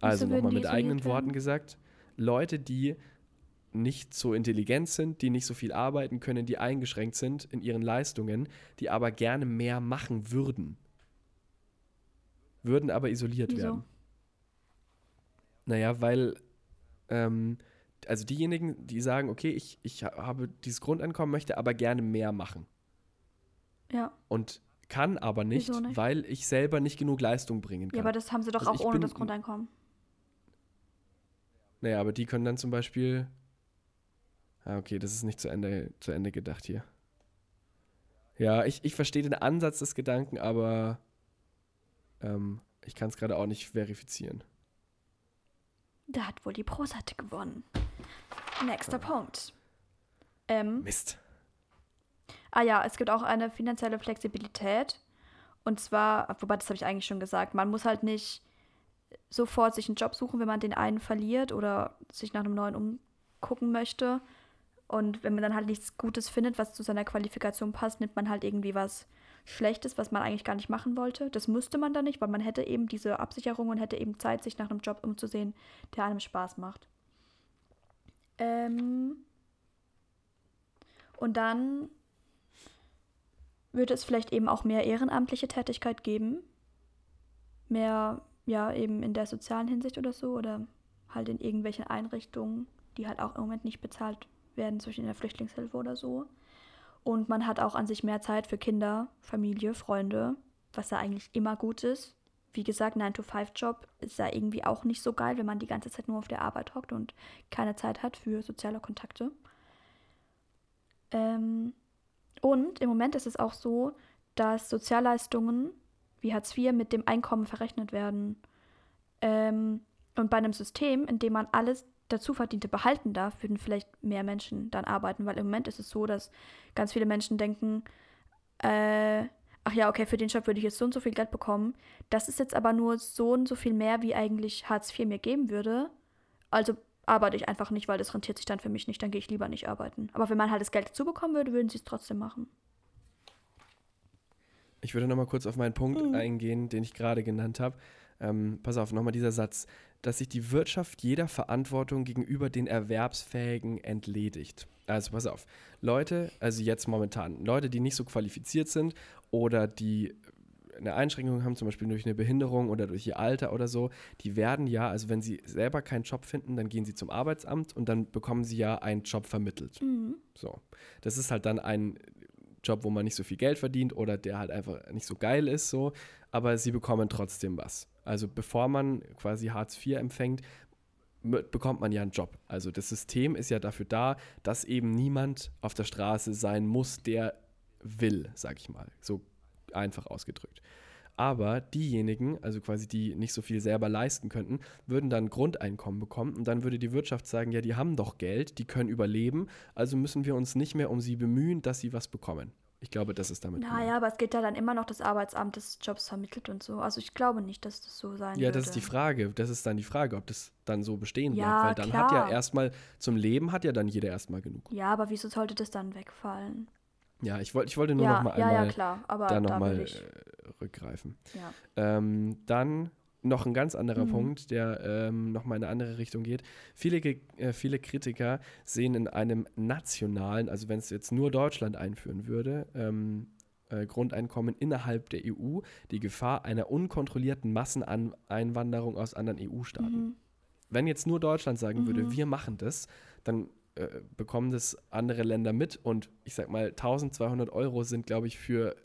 Also nochmal mit eigenen Worten gesagt, Leute, die nicht so intelligent sind, die nicht so viel arbeiten können, die eingeschränkt sind in ihren Leistungen, die aber gerne mehr machen würden, würden aber isoliert Wieso? werden. Naja, weil, ähm, also diejenigen, die sagen, okay, ich, ich ha- habe dieses Grundeinkommen, möchte aber gerne mehr machen Ja. und kann aber nicht, nicht? weil ich selber nicht genug Leistung bringen kann. ja, aber das haben sie doch Also auch ohne bin- das Grundeinkommen. naja, aber die können dann zum Beispiel Ah, okay, das ist nicht zu Ende, zu Ende gedacht hier. Ja, ich, ich verstehe den Ansatz des Gedanken, aber ähm, ich kann es gerade auch nicht verifizieren. Da hat wohl die Pro-Seite gewonnen. Nächster Punkt. Ähm, Mist. Ah ja, es gibt auch eine finanzielle Flexibilität. Und zwar, wobei das habe ich eigentlich schon gesagt, man muss halt nicht sofort sich einen Job suchen, wenn man den einen verliert oder sich nach einem neuen umgucken möchte. Und wenn man dann halt nichts Gutes findet, was zu seiner Qualifikation passt, nimmt man halt irgendwie was Schlechtes, was man eigentlich gar nicht machen wollte. Das müsste man dann nicht, weil man hätte eben diese Absicherung und hätte eben Zeit, sich nach einem Job umzusehen, der einem Spaß macht. Ähm und dann würde es vielleicht eben auch mehr ehrenamtliche Tätigkeit geben. Mehr, ja, eben in der sozialen Hinsicht oder so. Oder halt in irgendwelchen Einrichtungen, die halt auch im Moment nicht bezahlt werden, in der Flüchtlingshilfe oder so. Und man hat auch an sich mehr Zeit für Kinder, Familie, Freunde, was ja eigentlich immer gut ist. Wie gesagt, 9-to-5-Job ist ja irgendwie auch nicht so geil, wenn man die ganze Zeit nur auf der Arbeit hockt und keine Zeit hat für soziale Kontakte. Ähm, und im Moment ist es auch so, dass Sozialleistungen wie Hartz IV mit dem Einkommen verrechnet werden. Ähm, und bei einem System, in dem man alles dazu verdiente behalten darf, würden vielleicht mehr Menschen dann arbeiten, weil im Moment ist es so, dass ganz viele Menschen denken, äh, ach ja, okay, für den Job würde ich jetzt so und so viel Geld bekommen. Das ist jetzt aber nur so und so viel mehr, wie eigentlich Hartz IV mir geben würde. Also arbeite ich einfach nicht, weil das rentiert sich dann für mich nicht, dann gehe ich lieber nicht arbeiten. Aber wenn man halt das Geld dazu bekommen würde, würden sie es trotzdem machen. Ich würde nochmal kurz auf meinen Punkt Mhm. eingehen, den ich gerade genannt habe. Ähm, pass auf, nochmal dieser Satz, dass sich die Wirtschaft jeder Verantwortung gegenüber den Erwerbsfähigen entledigt. Also pass auf, Leute, also jetzt momentan, Leute, die nicht so qualifiziert sind oder die eine Einschränkung haben, zum Beispiel durch eine Behinderung oder durch ihr Alter oder so, die werden ja, also wenn sie selber keinen Job finden, dann gehen sie zum Arbeitsamt und dann bekommen sie ja einen Job vermittelt. Mhm. So. Das ist halt dann ein Job, wo man nicht so viel Geld verdient oder der halt einfach nicht so geil ist, so, aber sie bekommen trotzdem was. Also bevor man quasi Hartz IV empfängt, bekommt man ja einen Job. Also das System ist ja dafür da, dass eben niemand auf der Straße sein muss, der will, sag ich mal. So einfach ausgedrückt. Aber diejenigen, also quasi die nicht so viel selber leisten könnten, würden dann Grundeinkommen bekommen und dann würde die Wirtschaft sagen, ja, die haben doch Geld, die können überleben, also müssen wir uns nicht mehr um sie bemühen, dass sie was bekommen. Ich glaube, das ist damit Naja, aber es geht ja dann immer noch das Arbeitsamt des Jobs vermittelt und so. Also ich glaube nicht, dass das so sein Ja, würde. das ist die Frage. Das ist dann die Frage, ob das dann so bestehen Ja, bleibt. Weil dann hat ja klar. erstmal, zum Leben hat ja dann jeder erstmal genug. Ja, aber wieso sollte das dann wegfallen? Ja, ich, wollt, ich wollte nur ja, noch mal ja, einmal ja, klar. Aber da da nochmal will ich. äh, rückgreifen. Ja. Ähm, dann noch ein ganz anderer Mhm. Punkt, der ähm, nochmal in eine andere Richtung geht. Viele, äh, viele Kritiker sehen in einem nationalen, also wenn es jetzt nur Deutschland einführen würde, ähm, äh, Grundeinkommen innerhalb der EU die Gefahr einer unkontrollierten Masseneinwanderung aus anderen EU-Staaten. Mhm. Wenn jetzt nur Deutschland sagen würde, Mhm. wir machen das, dann äh, bekommen das andere Länder mit und ich sag mal, 1200 Euro sind, glaube ich, für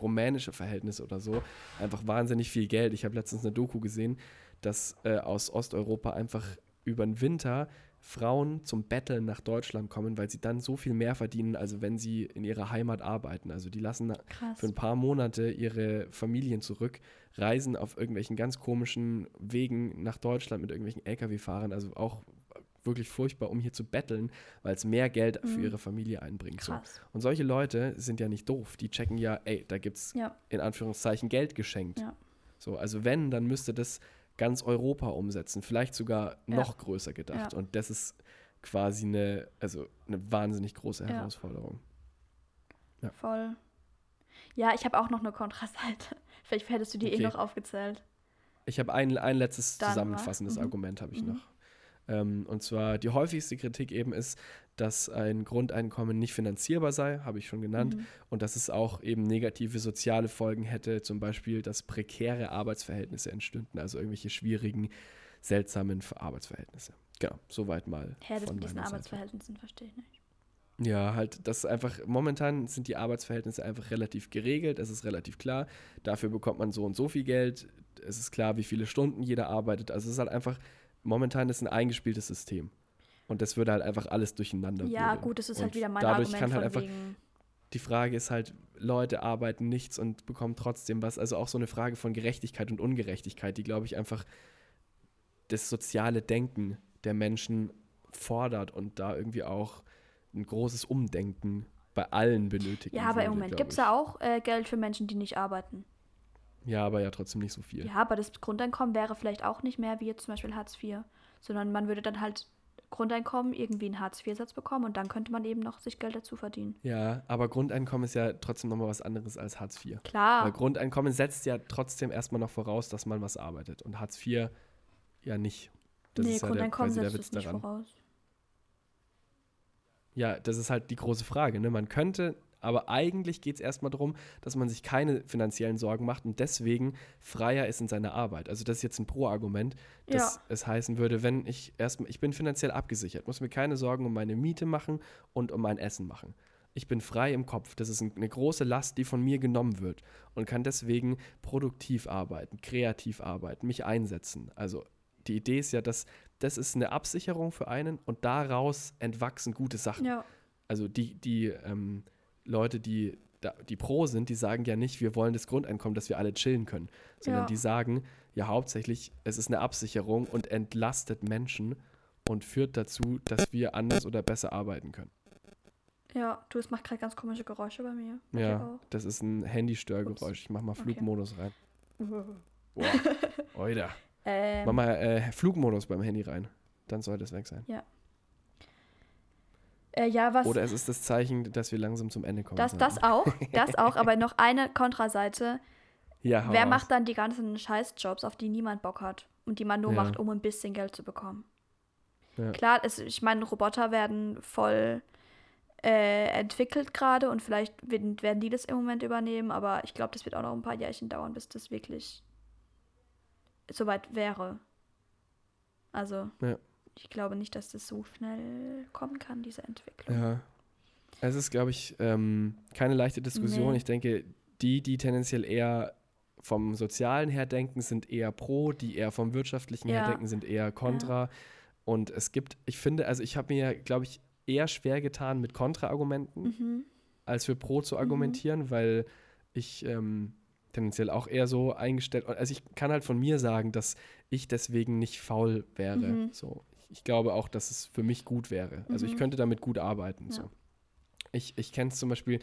rumänische Verhältnisse oder so einfach wahnsinnig viel Geld. Ich habe letztens eine Doku gesehen, dass äh, aus Osteuropa einfach über den Winter Frauen zum Betteln nach Deutschland kommen, weil sie dann so viel mehr verdienen, als wenn sie in ihrer Heimat arbeiten. Also die lassen Krass. für ein paar Monate ihre Familien zurück, reisen auf irgendwelchen ganz komischen Wegen nach Deutschland mit irgendwelchen Lkw-Fahrern, also auch wirklich furchtbar, um hier zu betteln, weil es mehr Geld für Mhm. ihre Familie einbringt. So. Und solche Leute sind ja nicht doof, die checken ja, ey, da gibt es Ja. in Anführungszeichen Geld geschenkt. Ja. So, also wenn, dann müsste das ganz Europa umsetzen, vielleicht sogar Ja. noch größer gedacht. Und das ist quasi eine, also eine wahnsinnig große. Herausforderung. Ja. Voll. Ja, ich habe auch noch eine Kontraseite. Vielleicht hättest du die eh Okay. noch aufgezählt. Ich habe ein, ein letztes Dann zusammenfassendes mal. Mhm. Argument habe ich Mhm. noch. Ähm, und zwar die häufigste Kritik eben ist, dass ein Grundeinkommen nicht finanzierbar sei, habe ich schon genannt, Mhm. und dass es auch eben negative soziale Folgen hätte, zum Beispiel, dass prekäre Arbeitsverhältnisse entstünden, also irgendwelche schwierigen, seltsamen Ver- Arbeitsverhältnisse. Genau, soweit mal. Hä, das mit diesen. Arbeitsverhältnissen verstehe ich nicht. Ja, halt, das ist einfach, momentan sind die Arbeitsverhältnisse einfach relativ geregelt, es ist relativ klar, dafür bekommt man so und so viel Geld, es ist klar, wie viele Stunden jeder arbeitet, also es ist halt einfach, momentan ist ein eingespieltes System. Und das würde halt einfach alles durcheinander Ja, wirbeln. gut, das ist Und halt wieder mein dadurch Argument kann halt einfach die Frage ist halt, Leute arbeiten nichts und bekommen trotzdem was. Also auch so eine Frage von Gerechtigkeit und Ungerechtigkeit, die, glaube ich, einfach das soziale Denken der Menschen fordert und da irgendwie auch ein großes Umdenken bei allen benötigt. Ja, aber im Moment gibt es ja auch äh, Geld für Menschen, die nicht arbeiten. Ja, aber ja trotzdem nicht so viel. Ja, aber das Grundeinkommen wäre vielleicht auch nicht mehr wie jetzt zum Beispiel Hartz IV, sondern man würde dann halt Grundeinkommen irgendwie einen Hartz IV-Satz bekommen und dann könnte man eben noch sich Geld dazu verdienen. Ja, aber Grundeinkommen ist ja trotzdem nochmal was anderes als Hartz IV. Klar. Weil Grundeinkommen setzt ja trotzdem erstmal noch voraus, dass man was arbeitet. Und Hartz IV ja nicht. Das nee, ist ja der, Grundeinkommen quasi der setzt Witz daran. voraus. Ja, das ist halt die große Frage. Ne? Man könnte, aber eigentlich geht es erstmal darum, dass man sich keine finanziellen Sorgen macht und deswegen freier ist in seiner Arbeit. Also das ist jetzt ein Pro-Argument, dass Ja. es heißen würde, wenn ich erstmal, ich bin finanziell abgesichert, muss mir keine Sorgen um meine Miete machen und um mein Essen machen. Ich bin frei im Kopf. Das ist ein- eine große Last, die von mir genommen wird und kann deswegen produktiv arbeiten, kreativ arbeiten, mich einsetzen. Also die Idee ist ja, dass das ist eine Absicherung für einen und daraus entwachsen gute Sachen. Ja. Also die, die ähm, Leute, die, da, die pro sind, die sagen ja nicht, wir wollen das Grundeinkommen, dass wir alle chillen können, sondern Ja. die sagen ja hauptsächlich, es ist eine Absicherung und entlastet Menschen und führt dazu, dass wir anders oder besser arbeiten können. Ja, du, es macht gerade ganz komische Geräusche bei mir. Bei Ja, das ist ein Handystörgeräusch. Ich mach mal Okay. Flugmodus rein. auch. Boah, oida. Ähm, Mach mal äh, Flugmodus beim Handy rein. Dann sollte es weg sein. Äh, ja, was. Oder es ist das Zeichen, dass wir langsam zum Ende kommen. das, das auch, das auch, aber noch eine Kontraseite. ja, Wer raus. macht dann die ganzen Scheißjobs, auf die niemand Bock hat und die man nur Ja. macht, um ein bisschen Geld zu bekommen? Ja. Klar, es, ich meine, Roboter werden voll äh, entwickelt gerade und vielleicht werden, werden die das im Moment übernehmen, aber ich glaube, das wird auch noch ein paar Jährchen dauern, bis das wirklich soweit wäre. Also, Ja. Ich glaube nicht, dass das so schnell kommen kann, diese Entwicklung. Ja. Es ist, glaube ich, ähm, keine leichte Diskussion. Nee. Ich denke, die, die tendenziell eher vom Sozialen her denken, sind eher pro, die eher vom Wirtschaftlichen her Ja. denken, sind eher kontra. Und es gibt, ich finde, also ich habe mir, glaube ich, eher schwer getan mit Kontra-Argumenten, Mhm. als für pro zu argumentieren, weil ich ähm, tendenziell auch eher so eingestellt, also ich kann halt von mir sagen, dass ich deswegen nicht faul wäre. Mhm. So. Ich, glaube auch, dass es für mich gut wäre. Also ich Mhm. könnte damit gut arbeiten. Ja. So. Ich, ich kenne es zum Beispiel,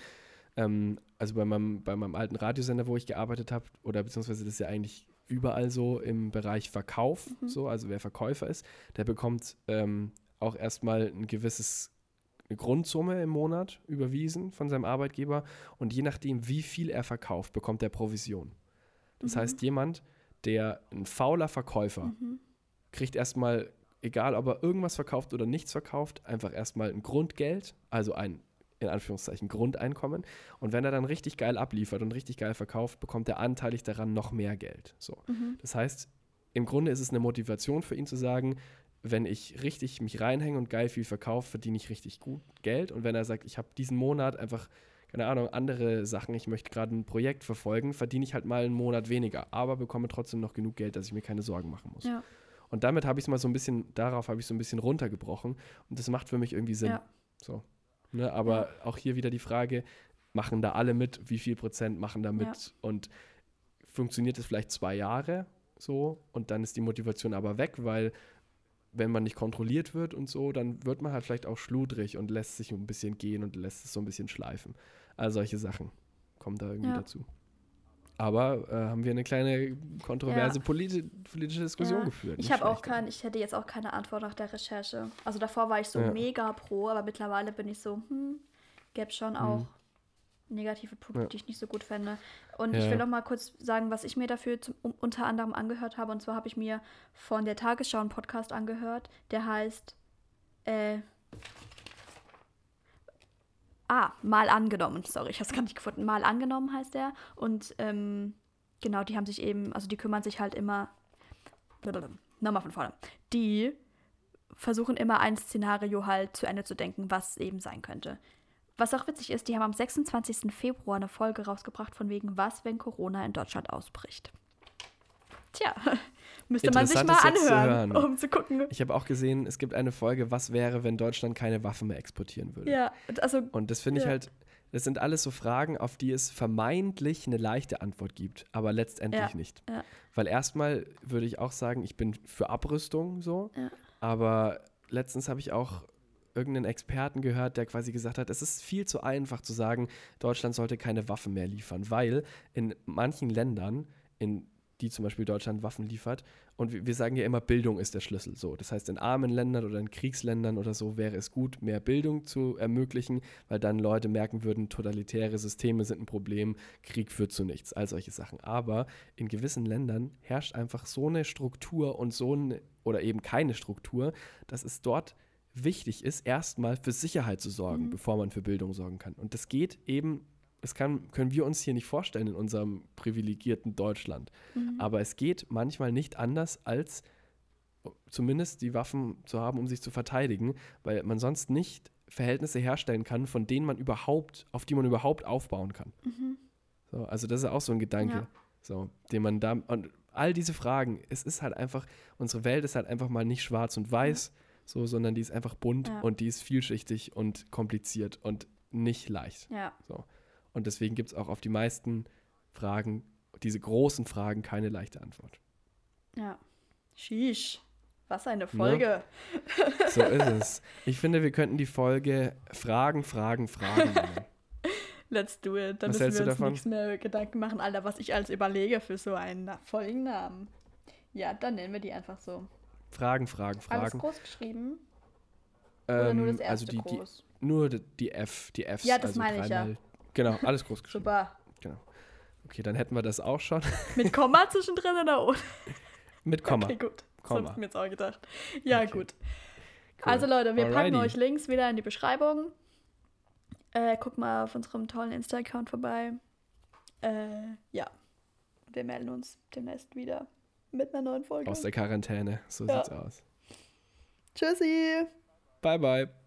ähm, also bei meinem, bei meinem alten Radiosender, wo ich gearbeitet habe, oder beziehungsweise das ist ja eigentlich überall so im Bereich Verkauf, Mhm. so, also wer Verkäufer ist, der bekommt ähm, auch erstmal ein gewisses eine Grundsumme im Monat überwiesen von seinem Arbeitgeber und je nachdem, wie viel er verkauft, bekommt er Provision. Das Mhm. heißt, jemand, der ein fauler Verkäufer, Mhm. kriegt erstmal, egal ob er irgendwas verkauft oder nichts verkauft, einfach erstmal ein Grundgeld, also ein in Anführungszeichen Grundeinkommen. Und wenn er dann richtig geil abliefert und richtig geil verkauft, bekommt er anteilig daran noch mehr Geld. So. Mhm. Das heißt, im Grunde ist es eine Motivation für ihn zu sagen, wenn ich richtig mich reinhänge und geil viel verkaufe, verdiene ich richtig gut Geld. Und wenn er sagt, ich habe diesen Monat einfach, keine Ahnung, andere Sachen, ich möchte gerade ein Projekt verfolgen, verdiene ich halt mal einen Monat weniger, aber bekomme trotzdem noch genug Geld, dass ich mir keine Sorgen machen muss. Ja. Und damit habe ich es mal so ein bisschen, darauf habe ich so ein bisschen runtergebrochen. Und das macht für mich irgendwie Sinn. Ja. So. Ne, aber auch hier wieder die Frage, machen da alle mit? Wie viel Prozent machen da mit? Ja. Und funktioniert es vielleicht zwei Jahre so und dann ist die Motivation aber weg, weil wenn man nicht kontrolliert wird und so, dann wird man halt vielleicht auch schludrig und lässt sich ein bisschen gehen und lässt es so ein bisschen schleifen. All solche Sachen kommen da irgendwie Ja. dazu. Aber äh, haben wir eine kleine kontroverse Ja. politi politische Diskussion Ja. geführt. Ich habe auch kein, ich hätte jetzt auch keine Antwort nach der Recherche. Also davor war ich so Ja. mega pro, aber mittlerweile bin ich so, hm, gäbe schon auch negative Punkte, Mhm. Die ich nicht so gut fände. Und ich will noch mal kurz sagen, was ich mir dafür zum, um, unter anderem angehört habe. Und zwar habe ich mir von der Tagesschau einen Podcast angehört, der heißt äh, Ah, mal angenommen. Sorry, ich habe es gar nicht gefunden. Mal angenommen heißt der. Und ähm, genau, die haben sich eben, also die kümmern sich halt immer. Nochmal von vorne. Die versuchen immer ein Szenario halt zu Ende zu denken, was eben sein könnte. Was auch witzig ist, die haben am 26. Februar eine Folge rausgebracht von wegen, was, wenn Corona in Deutschland ausbricht. Tja, müsste man sich mal zu anhören, hören. um zu gucken. Ich habe auch gesehen, es gibt eine Folge, was wäre, wenn Deutschland keine Waffen mehr exportieren würde. Ja, also Und das finde ich Ja. halt, das sind alles so Fragen, auf die es vermeintlich eine leichte Antwort gibt, aber letztendlich Ja, nicht. ja. Weil erstmal würde ich auch sagen, ich bin für Abrüstung so, Ja. aber letztens habe ich auch irgendeinen Experten gehört, der quasi gesagt hat, es ist viel zu einfach zu sagen, Deutschland sollte keine Waffen mehr liefern, weil in manchen Ländern, in die zum Beispiel Deutschland Waffen liefert, und wir wir sagen ja immer, Bildung ist der Schlüssel. So, das heißt, in armen Ländern oder in Kriegsländern oder so wäre es gut, mehr Bildung zu ermöglichen, weil dann Leute merken würden, totalitäre Systeme sind ein Problem, Krieg führt zu nichts, all solche Sachen. Aber in gewissen Ländern herrscht einfach so eine Struktur und so eine, oder eben keine Struktur, dass es dort wichtig ist, erstmal für Sicherheit zu sorgen, bevor man für Bildung sorgen kann. Und das geht eben, das kann, können wir uns hier nicht vorstellen in unserem privilegierten Deutschland. Aber es geht manchmal nicht anders, als zumindest die Waffen zu haben, um sich zu verteidigen, weil man sonst nicht Verhältnisse herstellen kann, von denen man überhaupt, auf die man überhaupt aufbauen kann. So, also das ist auch so ein Gedanke, Ja. so, den man da und all diese Fragen, es ist halt einfach, unsere Welt ist halt einfach mal nicht schwarz und weiß, so, sondern die ist einfach bunt Ja. und die ist vielschichtig und kompliziert und nicht leicht. ja, Und deswegen gibt es auch auf die meisten Fragen, diese großen Fragen, keine leichte Antwort. ja. Sheesh. Was eine Folge. So ist es. Ich finde, wir könnten die Folge Fragen, Fragen, Fragen nennen. Let's do it. Dann Was müssen wir uns davon? nichts mehr Gedanken machen, Alter, was ich als überlege für so einen Na- Folgennamen. Ja, dann nennen wir die einfach so. Fragen, Fragen, Alles Fragen. groß geschrieben? Oder nur das Ähm, erste also die, die, nur die- die F, die Fs. Ja, das also meine ich ja. Genau, alles groß geschrieben. Super. Okay, dann hätten wir das auch schon. Mit Komma zwischendrin oder ohne? Mit Komma. Okay, gut. Das Komma. habe ich mir jetzt auch gedacht. Ja, Okay. gut. Cool. Also Leute, wir packen Alrighty. euch Links wieder in die Beschreibung. Äh, guckt mal auf unserem tollen Insta-Account vorbei. Äh, ja. Wir melden uns demnächst wieder mit einer neuen Folge. Aus der Quarantäne. So Ja. sieht's aus. Tschüssi! Bye, bye.